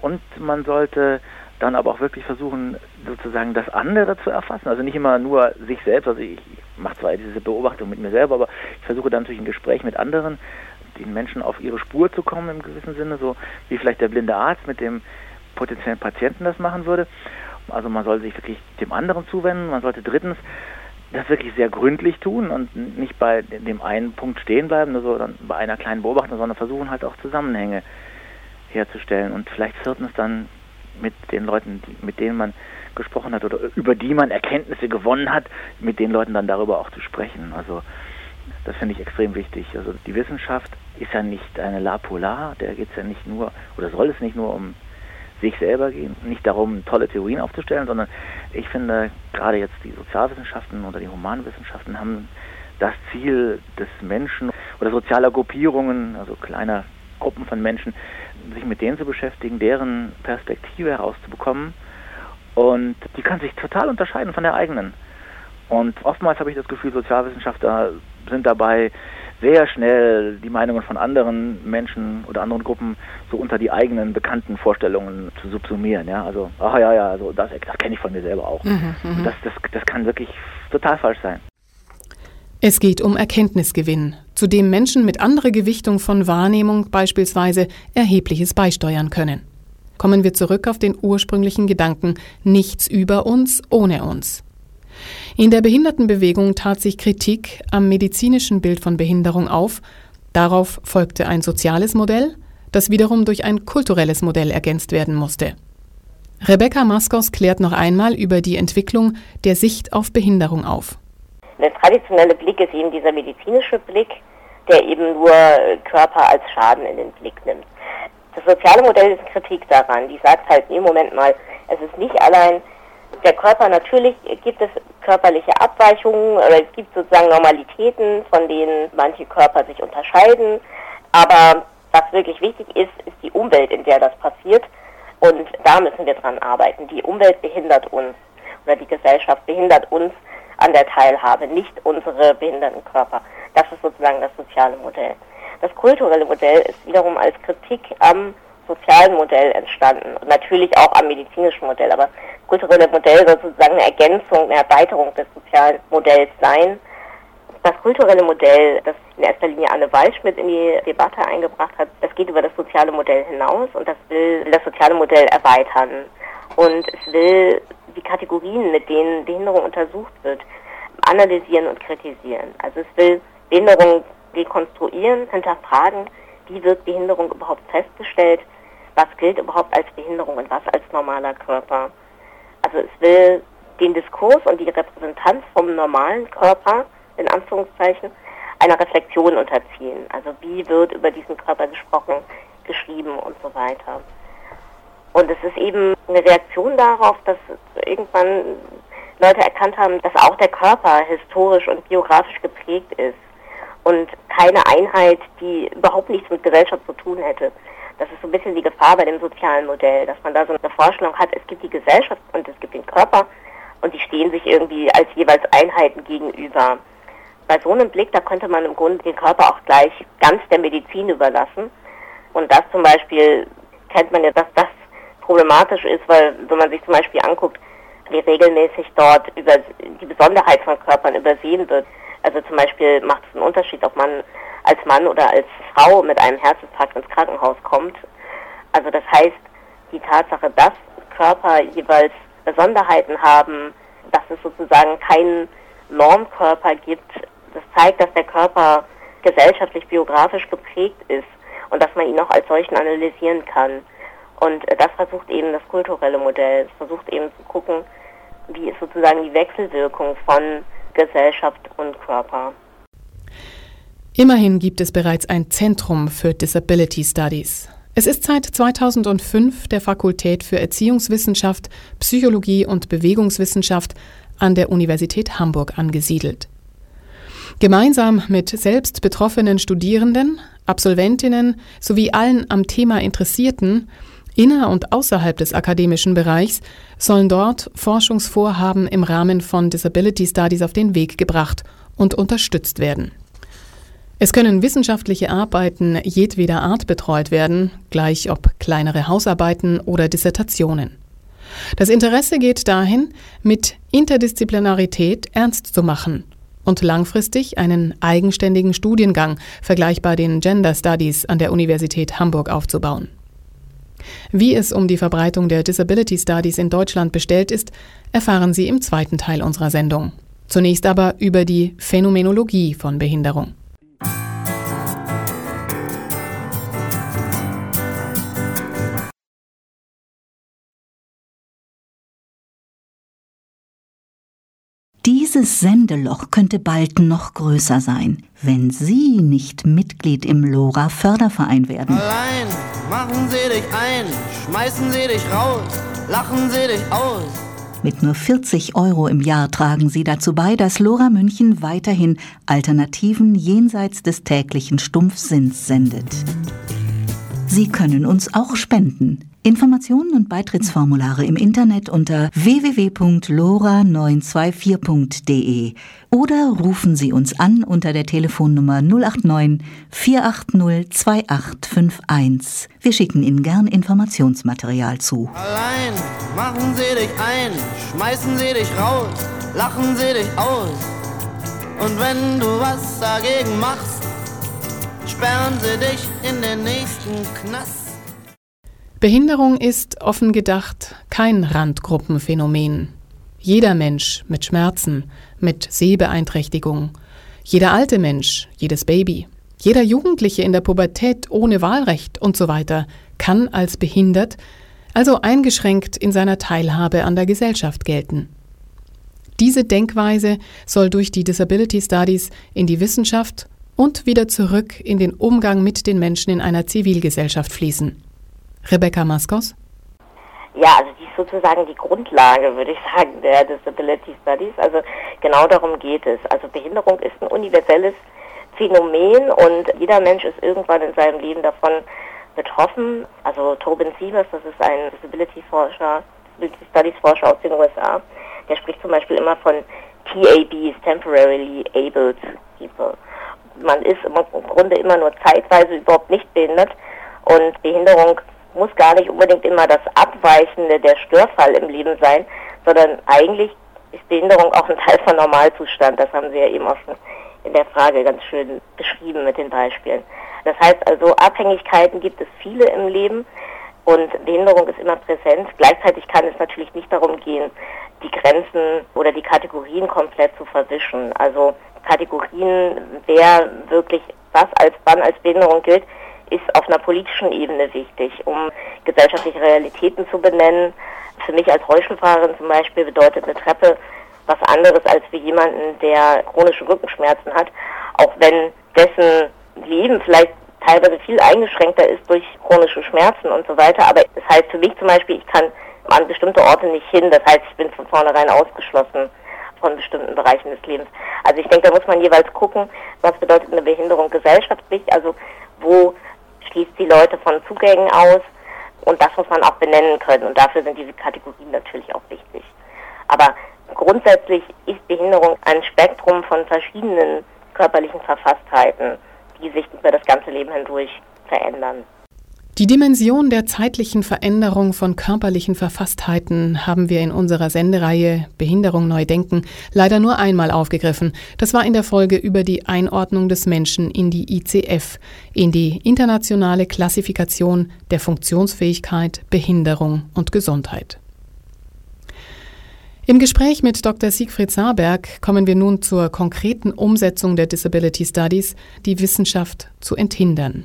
Und man sollte dann aber auch wirklich versuchen, sozusagen das andere zu erfassen. Also nicht immer nur sich selbst. Also ich mache zwar diese Beobachtung mit mir selber, aber ich versuche dann natürlich ein Gespräch mit anderen, den Menschen auf ihre Spur zu kommen im gewissen Sinne, so wie vielleicht der blinde Arzt mit dem potenziellen Patienten das machen würde. Also man soll sich wirklich dem anderen zuwenden. Man sollte drittens das wirklich sehr gründlich tun und nicht bei dem einen Punkt stehen bleiben, nur so bei einer kleinen Beobachtung, sondern versuchen halt auch Zusammenhänge herzustellen und vielleicht viertens dann mit den Leuten, mit denen man gesprochen hat oder über die man Erkenntnisse gewonnen hat, mit den Leuten dann darüber auch zu sprechen. Also das finde ich extrem wichtig. Also die Wissenschaft ist ja nicht eine La Polar, der geht es ja nicht nur, oder soll es nicht nur um sich selber gehen, nicht darum, tolle Theorien aufzustellen, sondern ich finde, gerade jetzt die Sozialwissenschaften oder die Humanwissenschaften haben das Ziel des Menschen oder sozialer Gruppierungen, also kleiner Gruppen von Menschen, sich mit denen zu beschäftigen, deren Perspektive herauszubekommen. Und die kann sich total unterscheiden von der eigenen. Und oftmals habe ich das Gefühl, Sozialwissenschaftler sind dabei, sehr schnell die Meinungen von anderen Menschen oder anderen Gruppen so unter die eigenen bekannten Vorstellungen zu subsumieren. Ja, also, ach ja, ja, also das, das kenne ich von mir selber auch. Mhm, mhm, das, das, das kann wirklich total falsch sein. Es geht um Erkenntnisgewinn, zu dem Menschen mit anderer Gewichtung von Wahrnehmung beispielsweise erhebliches beisteuern können. Kommen wir zurück auf den ursprünglichen Gedanken, nichts über uns ohne uns. In der Behindertenbewegung tat sich Kritik am medizinischen Bild von Behinderung auf. Darauf folgte ein soziales Modell, das wiederum durch ein kulturelles Modell ergänzt werden musste. Rebecca Maskos klärt noch einmal über die Entwicklung der Sicht auf Behinderung auf. Der traditionelle Blick ist eben dieser medizinische Blick, der eben nur Körper als Schaden in den Blick nimmt. Das soziale Modell ist Kritik daran. Die sagt halt, nee, Moment mal, es ist nicht allein der Körper, natürlich gibt es körperliche Abweichungen oder es gibt sozusagen Normalitäten, von denen manche Körper sich unterscheiden. Aber was wirklich wichtig ist, ist die Umwelt, in der das passiert. Und da müssen wir dran arbeiten. Die Umwelt behindert uns oder die Gesellschaft behindert uns an der Teilhabe, nicht unsere behinderten Körper. Das ist sozusagen das soziale Modell. Das kulturelle Modell ist wiederum als Kritik am sozialen Modell entstanden und natürlich auch am medizinischen Modell. Aber das kulturelle Modell soll sozusagen eine Ergänzung, eine Erweiterung des sozialen Modells sein. Das kulturelle Modell, das in erster Linie Anne Waldschmidt in die Debatte eingebracht hat, das geht über das soziale Modell hinaus und das will das soziale Modell erweitern. Und es will die Kategorien, mit denen Behinderung untersucht wird, analysieren und kritisieren. Also es will Behinderung dekonstruieren, hinterfragen, wie wird Behinderung überhaupt festgestellt, was gilt überhaupt als Behinderung und was als normaler Körper. Also es will den Diskurs und die Repräsentanz vom normalen Körper, in Anführungszeichen, einer Reflexion unterziehen. Also wie wird über diesen Körper gesprochen, geschrieben und so weiter. Und es ist eben eine Reaktion darauf, dass irgendwann Leute erkannt haben, dass auch der Körper historisch und biografisch geprägt ist und keine Einheit, die überhaupt nichts mit Gesellschaft zu tun hätte. Das ist so ein bisschen die Gefahr bei dem sozialen Modell, dass man da so eine Vorstellung hat, es gibt die Gesellschaft und es gibt den Körper und die stehen sich irgendwie als jeweils Einheiten gegenüber. Bei so einem Blick, da könnte man im Grunde den Körper auch gleich ganz der Medizin überlassen. Und das zum Beispiel kennt man ja, dass das problematisch ist, weil wenn man sich zum Beispiel anguckt, wie regelmäßig dort über die Besonderheit von Körpern übersehen wird. Also zum Beispiel macht es einen Unterschied, ob man als Mann oder als Frau mit einem Herzinfarkt ins Krankenhaus kommt. Also das heißt, die Tatsache, dass Körper jeweils Besonderheiten haben, dass es sozusagen keinen Normkörper gibt, das zeigt, dass der Körper gesellschaftlich biografisch geprägt ist und dass man ihn auch als solchen analysieren kann. Und das versucht eben das kulturelle Modell. Es versucht eben zu gucken, wie ist sozusagen die Wechselwirkung von Gesellschaft und Körper. Immerhin gibt es bereits ein Zentrum für Disability Studies. Es ist seit 2005 der Fakultät für Erziehungswissenschaft, Psychologie und Bewegungswissenschaft an der Universität Hamburg angesiedelt. Gemeinsam mit selbst betroffenen Studierenden, Absolventinnen sowie allen am Thema Interessierten Inner- und außerhalb des akademischen Bereichs sollen dort Forschungsvorhaben im Rahmen von Disability Studies auf den Weg gebracht und unterstützt werden. Es können wissenschaftliche Arbeiten jedweder Art betreut werden, gleich ob kleinere Hausarbeiten oder Dissertationen. Das Interesse geht dahin, mit Interdisziplinarität ernst zu machen und langfristig einen eigenständigen Studiengang, vergleichbar den Gender Studies an der Universität Hamburg aufzubauen. Wie es um die Verbreitung der Disability Studies in Deutschland bestellt ist, erfahren Sie im zweiten Teil unserer Sendung. Zunächst aber über die Phänomenologie von Behinderung. Dieses Sendeloch könnte bald noch größer sein, wenn Sie nicht Mitglied im LoRa Förderverein werden. Allein machen Sie dich ein, schmeißen Sie dich raus, lachen Sie dich aus. Mit nur 40 Euro im Jahr tragen Sie dazu bei, dass Lora München weiterhin Alternativen jenseits des täglichen Stumpfsinns sendet. Sie können uns auch spenden. Informationen und Beitrittsformulare im Internet unter www.lora924.de oder rufen Sie uns an unter der Telefonnummer 089 480 2851. Wir schicken Ihnen gern Informationsmaterial zu. Allein machen Sie dich ein, schmeißen Sie dich raus, lachen Sie dich aus. Und wenn du was dagegen machst, sperren Sie dich in den nächsten Knast. Behinderung ist offen gedacht kein Randgruppenphänomen. Jeder Mensch mit Schmerzen, mit Sehbeeinträchtigung, jeder alte Mensch, jedes Baby, jeder Jugendliche in der Pubertät ohne Wahlrecht und so weiter kann als behindert, also eingeschränkt in seiner Teilhabe an der Gesellschaft gelten. Diese Denkweise soll durch die Disability Studies in die Wissenschaft und wieder zurück in den Umgang mit den Menschen in einer Zivilgesellschaft fließen. Rebecca Maskos? Ja, also die ist sozusagen die Grundlage, würde ich sagen, der Disability Studies. Also genau darum geht es. Also Behinderung ist ein universelles Phänomen und jeder Mensch ist irgendwann in seinem Leben davon betroffen. Also Tobin Sievers, das ist ein Disability-Forscher, Disability Studies Forscher aus den USA, der spricht zum Beispiel immer von TABs, Temporarily Abled People. Man ist im Grunde immer nur zeitweise überhaupt nicht behindert und Behinderung muss gar nicht unbedingt immer das Abweichende, der Störfall im Leben sein, sondern eigentlich ist Behinderung auch ein Teil von Normalzustand. Das haben Sie ja eben auch schon in der Frage ganz schön beschrieben mit den Beispielen. Das heißt also, Abhängigkeiten gibt es viele im Leben und Behinderung ist immer präsent. Gleichzeitig kann es natürlich nicht darum gehen, die Grenzen oder die Kategorien komplett zu verwischen. Also Kategorien, wer wirklich was als wann als Behinderung gilt, ist auf einer politischen Ebene wichtig, um gesellschaftliche Realitäten zu benennen. Für mich als Rollstuhlfahrerin zum Beispiel bedeutet eine Treppe was anderes als für jemanden, der chronische Rückenschmerzen hat, auch wenn dessen Leben vielleicht teilweise viel eingeschränkter ist durch chronische Schmerzen und so weiter. Aber das heißt für mich zum Beispiel, ich kann an bestimmte Orte nicht hin. Das heißt, ich bin von vornherein ausgeschlossen von bestimmten Bereichen des Lebens. Also ich denke, da muss man jeweils gucken, was bedeutet eine Behinderung gesellschaftlich, also wo schließt die Leute von Zugängen aus und das muss man auch benennen können und dafür sind diese Kategorien natürlich auch wichtig. Aber grundsätzlich ist Behinderung ein Spektrum von verschiedenen körperlichen Verfasstheiten, die sich über das ganze Leben hindurch verändern. Die Dimension der zeitlichen Veränderung von körperlichen Verfasstheiten haben wir in unserer Sendereihe Behinderung neu denken leider nur einmal aufgegriffen. Das war in der Folge über die Einordnung des Menschen in die ICF, in die internationale Klassifikation der Funktionsfähigkeit, Behinderung und Gesundheit. Im Gespräch mit Dr. Siegfried Saarberg kommen wir nun zur konkreten Umsetzung der Disability Studies, die Wissenschaft zu enthindern.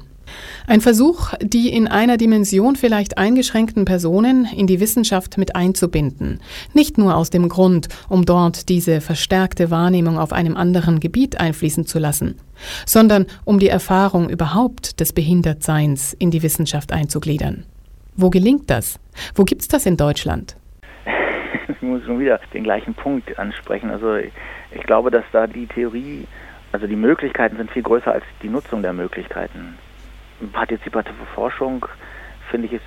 Ein Versuch, die in einer Dimension vielleicht eingeschränkten Personen in die Wissenschaft mit einzubinden. Nicht nur aus dem Grund, um dort diese verstärkte Wahrnehmung auf einem anderen Gebiet einfließen zu lassen, sondern um die Erfahrung überhaupt des Behindertseins in die Wissenschaft einzugliedern. Wo gelingt das? Wo gibt's das in Deutschland? Ich muss schon wieder den gleichen Punkt ansprechen. Also ich glaube, dass da die Theorie, also die Möglichkeiten sind viel größer als die Nutzung der Möglichkeiten partizipative Forschung, finde ich, ist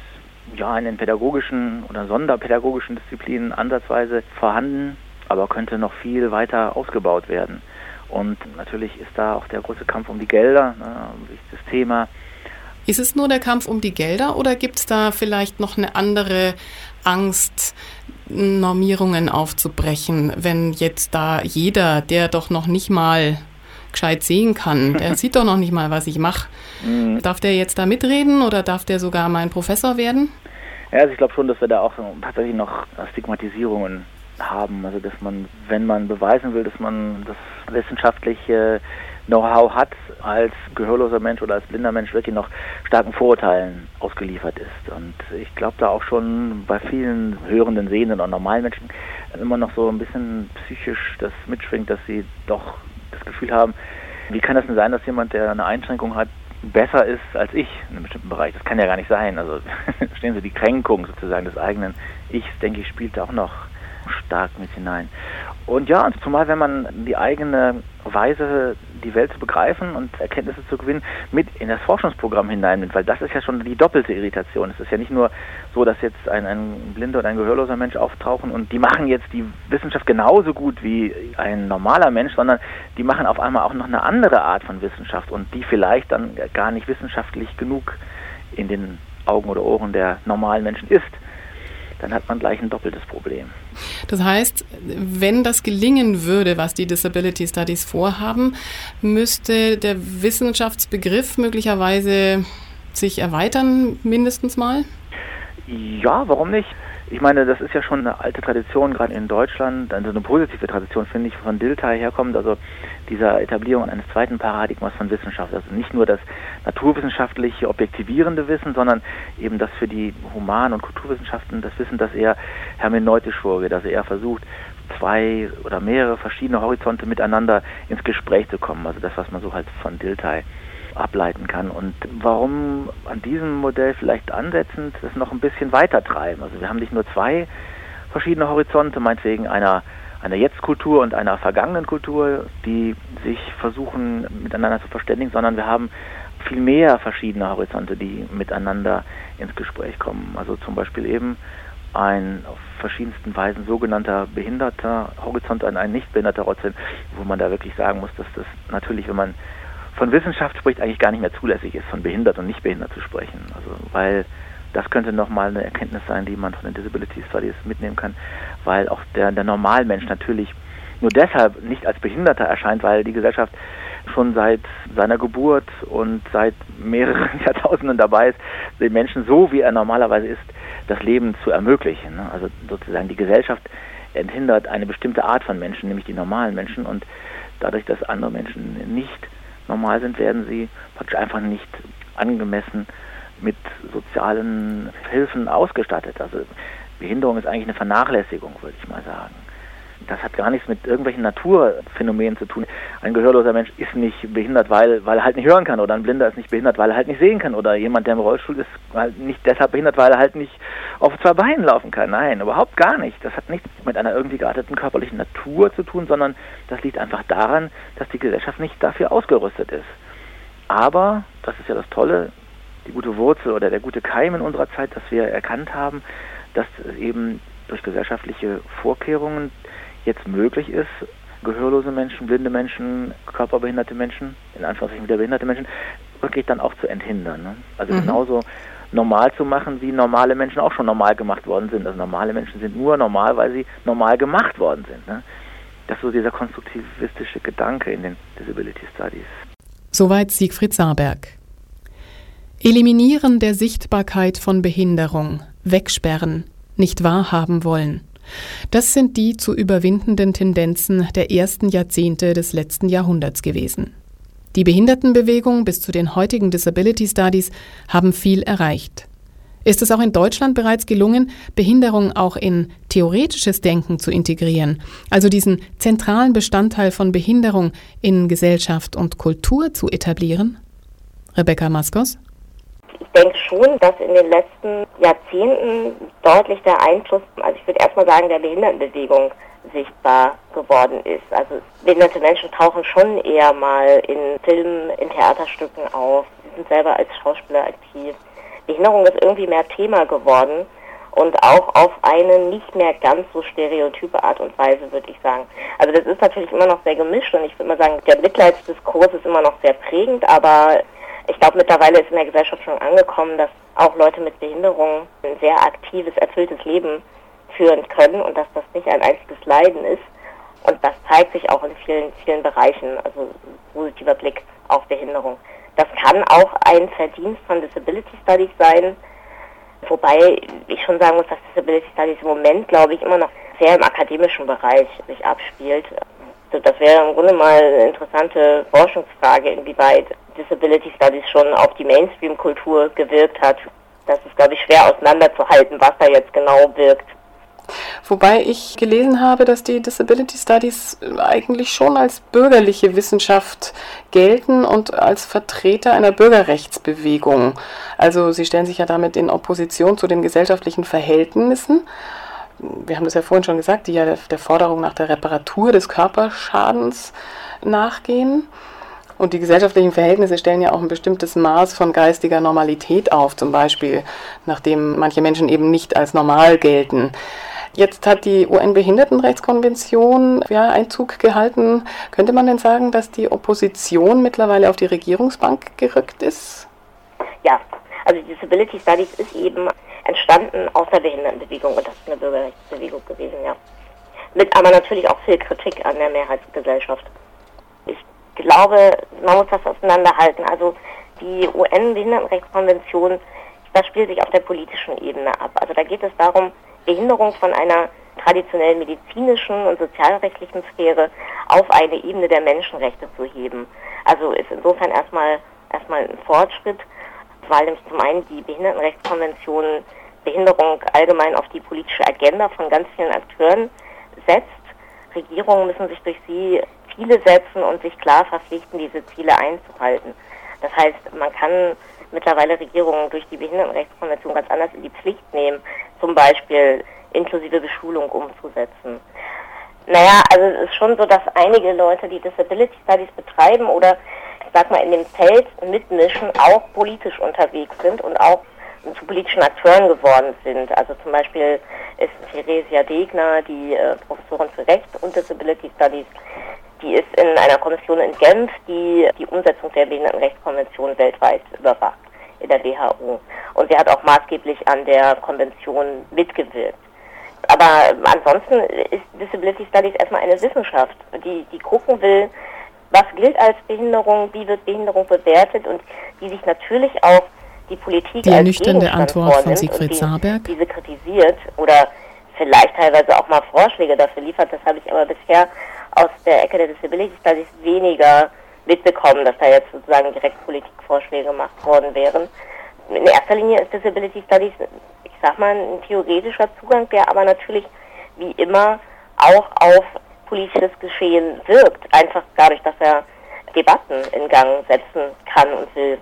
ja in den pädagogischen oder sonderpädagogischen Disziplinen ansatzweise vorhanden, aber könnte noch viel weiter ausgebaut werden. Und natürlich ist da auch der große Kampf um die Gelder, ne, das Thema. Ist es nur der Kampf um die Gelder oder gibt es da vielleicht noch eine andere Angst, Normierungen aufzubrechen, wenn jetzt da jeder, der doch noch nicht mal gescheit sehen kann, der sieht doch noch nicht mal, was ich mache. Mhm. Darf der jetzt da mitreden oder darf der sogar mein Professor werden? Ja, also ich glaube schon, dass wir da auch tatsächlich noch Stigmatisierungen haben. Also dass man, wenn man beweisen will, dass man das wissenschaftliche Know-how hat, als gehörloser Mensch oder als blinder Mensch wirklich noch starken Vorurteilen ausgeliefert ist. Und ich glaube da auch schon bei vielen hörenden, sehenden und normalen Menschen immer noch so ein bisschen psychisch das mitschwingt, dass sie doch das Gefühl haben, wie kann das denn sein, dass jemand, der eine Einschränkung hat, besser ist als ich in einem bestimmten Bereich. Das kann ja gar nicht sein. Also stehen Sie die Kränkung sozusagen des eigenen Ichs, denke ich, spielt da auch noch stark mit hinein. Und ja, zumal wenn man die eigene Weise, die Welt zu begreifen und Erkenntnisse zu gewinnen, mit in das Forschungsprogramm hineinnimmt, weil das ist ja schon die doppelte Irritation. Es ist ja nicht nur so, dass jetzt ein, ein blinder oder ein gehörloser Mensch auftauchen und die machen jetzt die Wissenschaft genauso gut wie ein normaler Mensch, sondern die machen auf einmal auch noch eine andere Art von Wissenschaft und die vielleicht dann gar nicht wissenschaftlich genug in den Augen oder Ohren der normalen Menschen ist dann hat man gleich ein doppeltes Problem. Das heißt, wenn das gelingen würde, was die Disability Studies vorhaben, müsste der Wissenschaftsbegriff möglicherweise sich erweitern, mindestens mal? Ja, warum nicht? Ich meine, das ist ja schon eine alte Tradition, gerade in Deutschland, also eine positive Tradition, finde ich, von Dilthey herkommt, also dieser Etablierung eines zweiten Paradigmas von Wissenschaft. Also nicht nur das naturwissenschaftliche, objektivierende Wissen, sondern eben das für die Human- und Kulturwissenschaften, das Wissen, das eher hermeneutisch vorgeht, also eher versucht, zwei oder mehrere verschiedene Horizonte miteinander ins Gespräch zu kommen. Also das, was man so halt von Dilthey ableiten kann. Und warum an diesem Modell vielleicht ansetzend das noch ein bisschen weiter treiben. Also wir haben nicht nur zwei verschiedene Horizonte, meinetwegen einer einer Jetzt-Kultur und einer vergangenen Kultur, die sich versuchen miteinander zu verständigen, sondern wir haben viel mehr verschiedene Horizonte, die miteinander ins Gespräch kommen. Also zum Beispiel eben ein auf verschiedensten Weisen sogenannter behinderter Horizont, ein, ein nicht behinderter Horizont, wo man da wirklich sagen muss, dass das natürlich, wenn man von Wissenschaft spricht, eigentlich gar nicht mehr zulässig ist, von behindert und nicht behindert zu sprechen. Also weil das könnte nochmal eine Erkenntnis sein, die man von den Disability Studies mitnehmen kann, weil auch der, der Normalmensch natürlich nur deshalb nicht als Behinderter erscheint, weil die Gesellschaft schon seit seiner Geburt und seit mehreren Jahrtausenden dabei ist, den Menschen so, wie er normalerweise ist, das Leben zu ermöglichen. Ne? Also sozusagen die Gesellschaft enthindert eine bestimmte Art von Menschen, nämlich die normalen Menschen und dadurch, dass andere Menschen nicht normal sind, werden sie praktisch einfach nicht angemessen mit sozialen Hilfen ausgestattet. Also Behinderung ist eigentlich eine Vernachlässigung, würde ich mal sagen. Das hat gar nichts mit irgendwelchen Naturphänomenen zu tun. Ein gehörloser Mensch ist nicht behindert, weil, weil er halt nicht hören kann. Oder ein Blinder ist nicht behindert, weil er halt nicht sehen kann. Oder jemand, der im Rollstuhl ist, halt nicht deshalb behindert, weil er halt nicht auf zwei Beinen laufen kann. Nein, überhaupt gar nicht. Das hat nichts mit einer irgendwie gearteten körperlichen Natur zu tun, sondern das liegt einfach daran, dass die Gesellschaft nicht dafür ausgerüstet ist. Aber, das ist ja das Tolle, die gute Wurzel oder der gute Keim in unserer Zeit, dass wir erkannt haben, dass eben durch gesellschaftliche Vorkehrungen jetzt möglich ist, gehörlose Menschen, blinde Menschen, körperbehinderte Menschen, in Anführungszeichen wieder behinderte Menschen, wirklich dann auch zu enthindern. Ne? Also mhm. genauso normal zu machen, wie normale Menschen auch schon normal gemacht worden sind. Also normale Menschen sind nur normal, weil sie normal gemacht worden sind. Ne? Das ist so dieser konstruktivistische Gedanke in den Disability Studies. Soweit Siegfried Saarberg. Eliminieren der Sichtbarkeit von Behinderung, wegsperren, nicht wahrhaben wollen. Das sind die zu überwindenden Tendenzen der ersten Jahrzehnte des letzten Jahrhunderts gewesen. Die Behindertenbewegung bis zu den heutigen Disability Studies haben viel erreicht. Ist es auch in Deutschland bereits gelungen, Behinderung auch in theoretisches Denken zu integrieren, also diesen zentralen Bestandteil von Behinderung in Gesellschaft und Kultur zu etablieren? Rebecca Maskos? Ich denke schon, dass in den letzten Jahrzehnten deutlich der Einfluss, also ich würde erstmal sagen, der Behindertenbewegung sichtbar geworden ist. Also behinderte Menschen tauchen schon eher mal in Filmen, in Theaterstücken auf. Sie sind selber als Schauspieler aktiv. Behinderung ist irgendwie mehr Thema geworden und auch auf eine nicht mehr ganz so stereotype Art und Weise, würde ich sagen. Also das ist natürlich immer noch sehr gemischt und ich würde mal sagen, der Mitleidsdiskurs ist immer noch sehr prägend, aber ich glaube mittlerweile ist in der Gesellschaft schon angekommen, dass auch Leute mit Behinderung ein sehr aktives, erfülltes Leben führen können und dass das nicht ein einziges Leiden ist. Und das zeigt sich auch in vielen, vielen Bereichen, also positiver Blick auf Behinderung. Das kann auch ein Verdienst von Disability Studies sein, wobei ich schon sagen muss, dass Disability Studies im Moment, glaube ich, immer noch sehr im akademischen Bereich sich abspielt. Also das wäre im Grunde mal eine interessante Forschungsfrage, inwieweit Disability Studies schon auf die Mainstream-Kultur gewirkt hat. Das ist, glaube ich, schwer auseinanderzuhalten, was da jetzt genau wirkt. Wobei ich gelesen habe, dass die Disability Studies eigentlich schon als bürgerliche Wissenschaft gelten und als Vertreter einer Bürgerrechtsbewegung. Also sie stellen sich ja damit in Opposition zu den gesellschaftlichen Verhältnissen. Wir haben das ja vorhin schon gesagt, die ja der Forderung nach der Reparatur des Körperschadens nachgehen. Und die gesellschaftlichen Verhältnisse stellen ja auch ein bestimmtes Maß von geistiger Normalität auf, zum Beispiel, nachdem manche Menschen eben nicht als normal gelten. Jetzt hat die UN-Behindertenrechtskonvention ja, Einzug gehalten. Könnte man denn sagen, dass die Opposition mittlerweile auf die Regierungsbank gerückt ist? Ja, also Disability Studies ist eben entstanden aus der Behindertenbewegung und das ist eine Bürgerrechtsbewegung gewesen, ja. Mit aber natürlich auch viel Kritik an der Mehrheitsgesellschaft. Ich glaube, man muss das auseinanderhalten. Also die UN-Behindertenrechtskonvention, das spielt sich auf der politischen Ebene ab. Also da geht es darum, Behinderung von einer traditionell medizinischen und sozialrechtlichen Sphäre auf eine Ebene der Menschenrechte zu heben. Also ist insofern erstmal erstmal ein Fortschritt, weil nämlich zum einen die Behindertenrechtskonvention Behinderung allgemein auf die politische Agenda von ganz vielen Akteuren setzt. Regierungen müssen sich durch sie Ziele setzen und sich klar verpflichten, diese Ziele einzuhalten. Das heißt, man kann mittlerweile Regierungen durch die Behindertenrechtskonvention ganz anders in die Pflicht nehmen, zum Beispiel inklusive Beschulung umzusetzen. Naja, also es ist schon so, dass einige Leute, die Disability Studies betreiben oder sag mal in dem Feld mitmischen, auch politisch unterwegs sind und auch zu politischen Akteuren geworden sind. Also zum Beispiel ist Theresia Degner, die äh, Professorin für Recht und Disability Studies, die ist in einer Kommission in Genf, die die Umsetzung der Behindertenrechtskonvention weltweit überwacht in der WHO. Und sie hat auch maßgeblich an der Konvention mitgewirkt. Aber ansonsten ist Disability Studies erstmal eine Wissenschaft, die, die gucken will, was gilt als Behinderung, wie wird Behinderung bewertet und die sich natürlich auch die Politik die ernüchternde Antwort von Siegfried Saarberg. diese kritisiert oder vielleicht teilweise auch mal Vorschläge dafür liefert. Das habe ich aber bisher aus der Ecke der Disability Studies weniger mitbekommen, dass da jetzt sozusagen direkt Politikvorschläge gemacht worden wären. In erster Linie ist Disability Studies, ich sag mal, ein theoretischer Zugang, der aber natürlich wie immer auch auf politisches Geschehen wirkt, einfach dadurch, dass er Debatten in Gang setzen kann und will.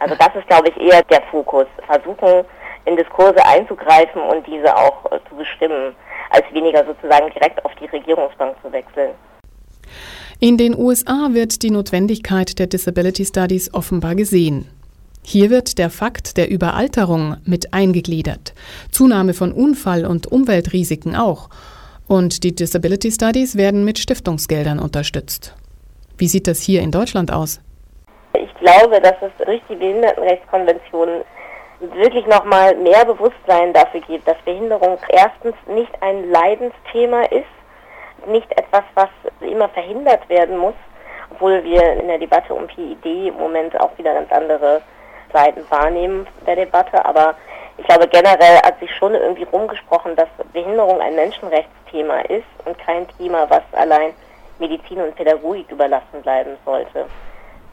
Also das ist, glaube ich, eher der Fokus. Versuchen, in Diskurse einzugreifen und diese auch zu bestimmen, als weniger sozusagen direkt auf die Regierungsbank zu wechseln. In den USA wird die Notwendigkeit der Disability Studies offenbar gesehen. Hier wird der Fakt der Überalterung mit eingegliedert, Zunahme von Unfall- und Umweltrisiken auch. Und die Disability Studies werden mit Stiftungsgeldern unterstützt. Wie sieht das hier in Deutschland aus? Ich glaube, dass es durch die Behindertenrechtskonvention wirklich nochmal mehr Bewusstsein dafür gibt, dass Behinderung erstens nicht ein Leidensthema ist, nicht etwas, was immer verhindert werden muss, obwohl wir in der Debatte um PID im Moment auch wieder ganz andere Seiten wahrnehmen der Debatte. Aber ich glaube, generell hat sich schon irgendwie rumgesprochen, dass Behinderung ein Menschenrechtsthema ist und kein Thema, was allein Medizin und Pädagogik überlassen bleiben sollte.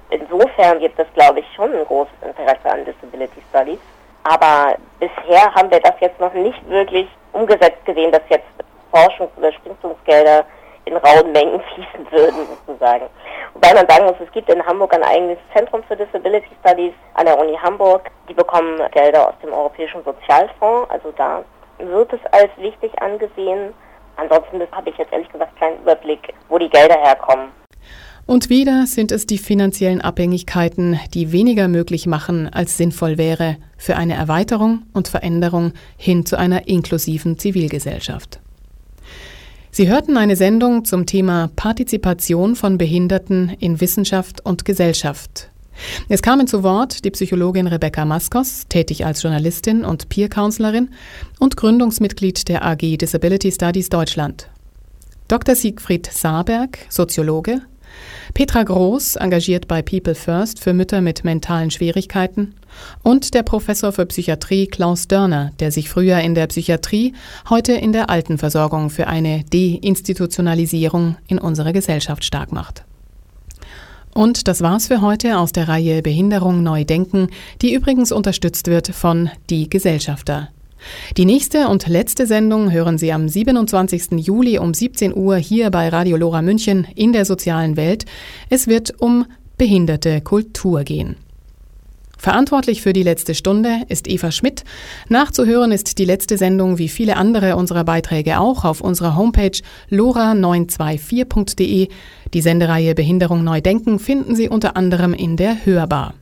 Insofern gibt es, glaube ich, schon ein großes Interesse an Disability Studies. Aber bisher haben wir das jetzt noch nicht wirklich umgesetzt gesehen, dass jetzt Forschungs- oder Stiftungsgelder in rauen Mengen fließen würden, sozusagen. Wobei man sagen muss, es gibt in Hamburg ein eigenes Zentrum für Disability Studies an der Uni Hamburg. Die bekommen Gelder aus dem Europäischen Sozialfonds. Also da wird es als wichtig angesehen. Ansonsten habe ich jetzt ehrlich gesagt keinen Überblick, wo die Gelder herkommen. Und wieder sind es die finanziellen Abhängigkeiten, die weniger möglich machen, als sinnvoll wäre für eine Erweiterung und Veränderung hin zu einer inklusiven Zivilgesellschaft. Sie hörten eine Sendung zum Thema Partizipation von Behinderten in Wissenschaft und Gesellschaft. Es kamen zu Wort die Psychologin Rebecca Maskos, tätig als Journalistin und Peer-Counselorin und Gründungsmitglied der AG Disability Studies Deutschland. Dr. Siegfried Saarberg, Soziologe, Petra Groß, engagiert bei People First für Mütter mit mentalen Schwierigkeiten und der Professor für Psychiatrie Klaus Dörner, der sich früher in der Psychiatrie, heute in der Altenversorgung für eine Deinstitutionalisierung in unserer Gesellschaft stark macht. Und das war's für heute aus der Reihe Behinderung neu denken, die übrigens unterstützt wird von Die Gesellschafter. Die nächste und letzte Sendung hören Sie am 27. Juli um 17 Uhr hier bei Radio Lora München in der sozialen Welt. Es wird um behinderte Kultur gehen. Verantwortlich für die letzte Stunde ist Eva Schmidt. Nachzuhören ist die letzte Sendung wie viele andere unserer Beiträge auch auf unserer Homepage lora924.de. Die Sendereihe Behinderung neu denken finden Sie unter anderem in der Hörbar.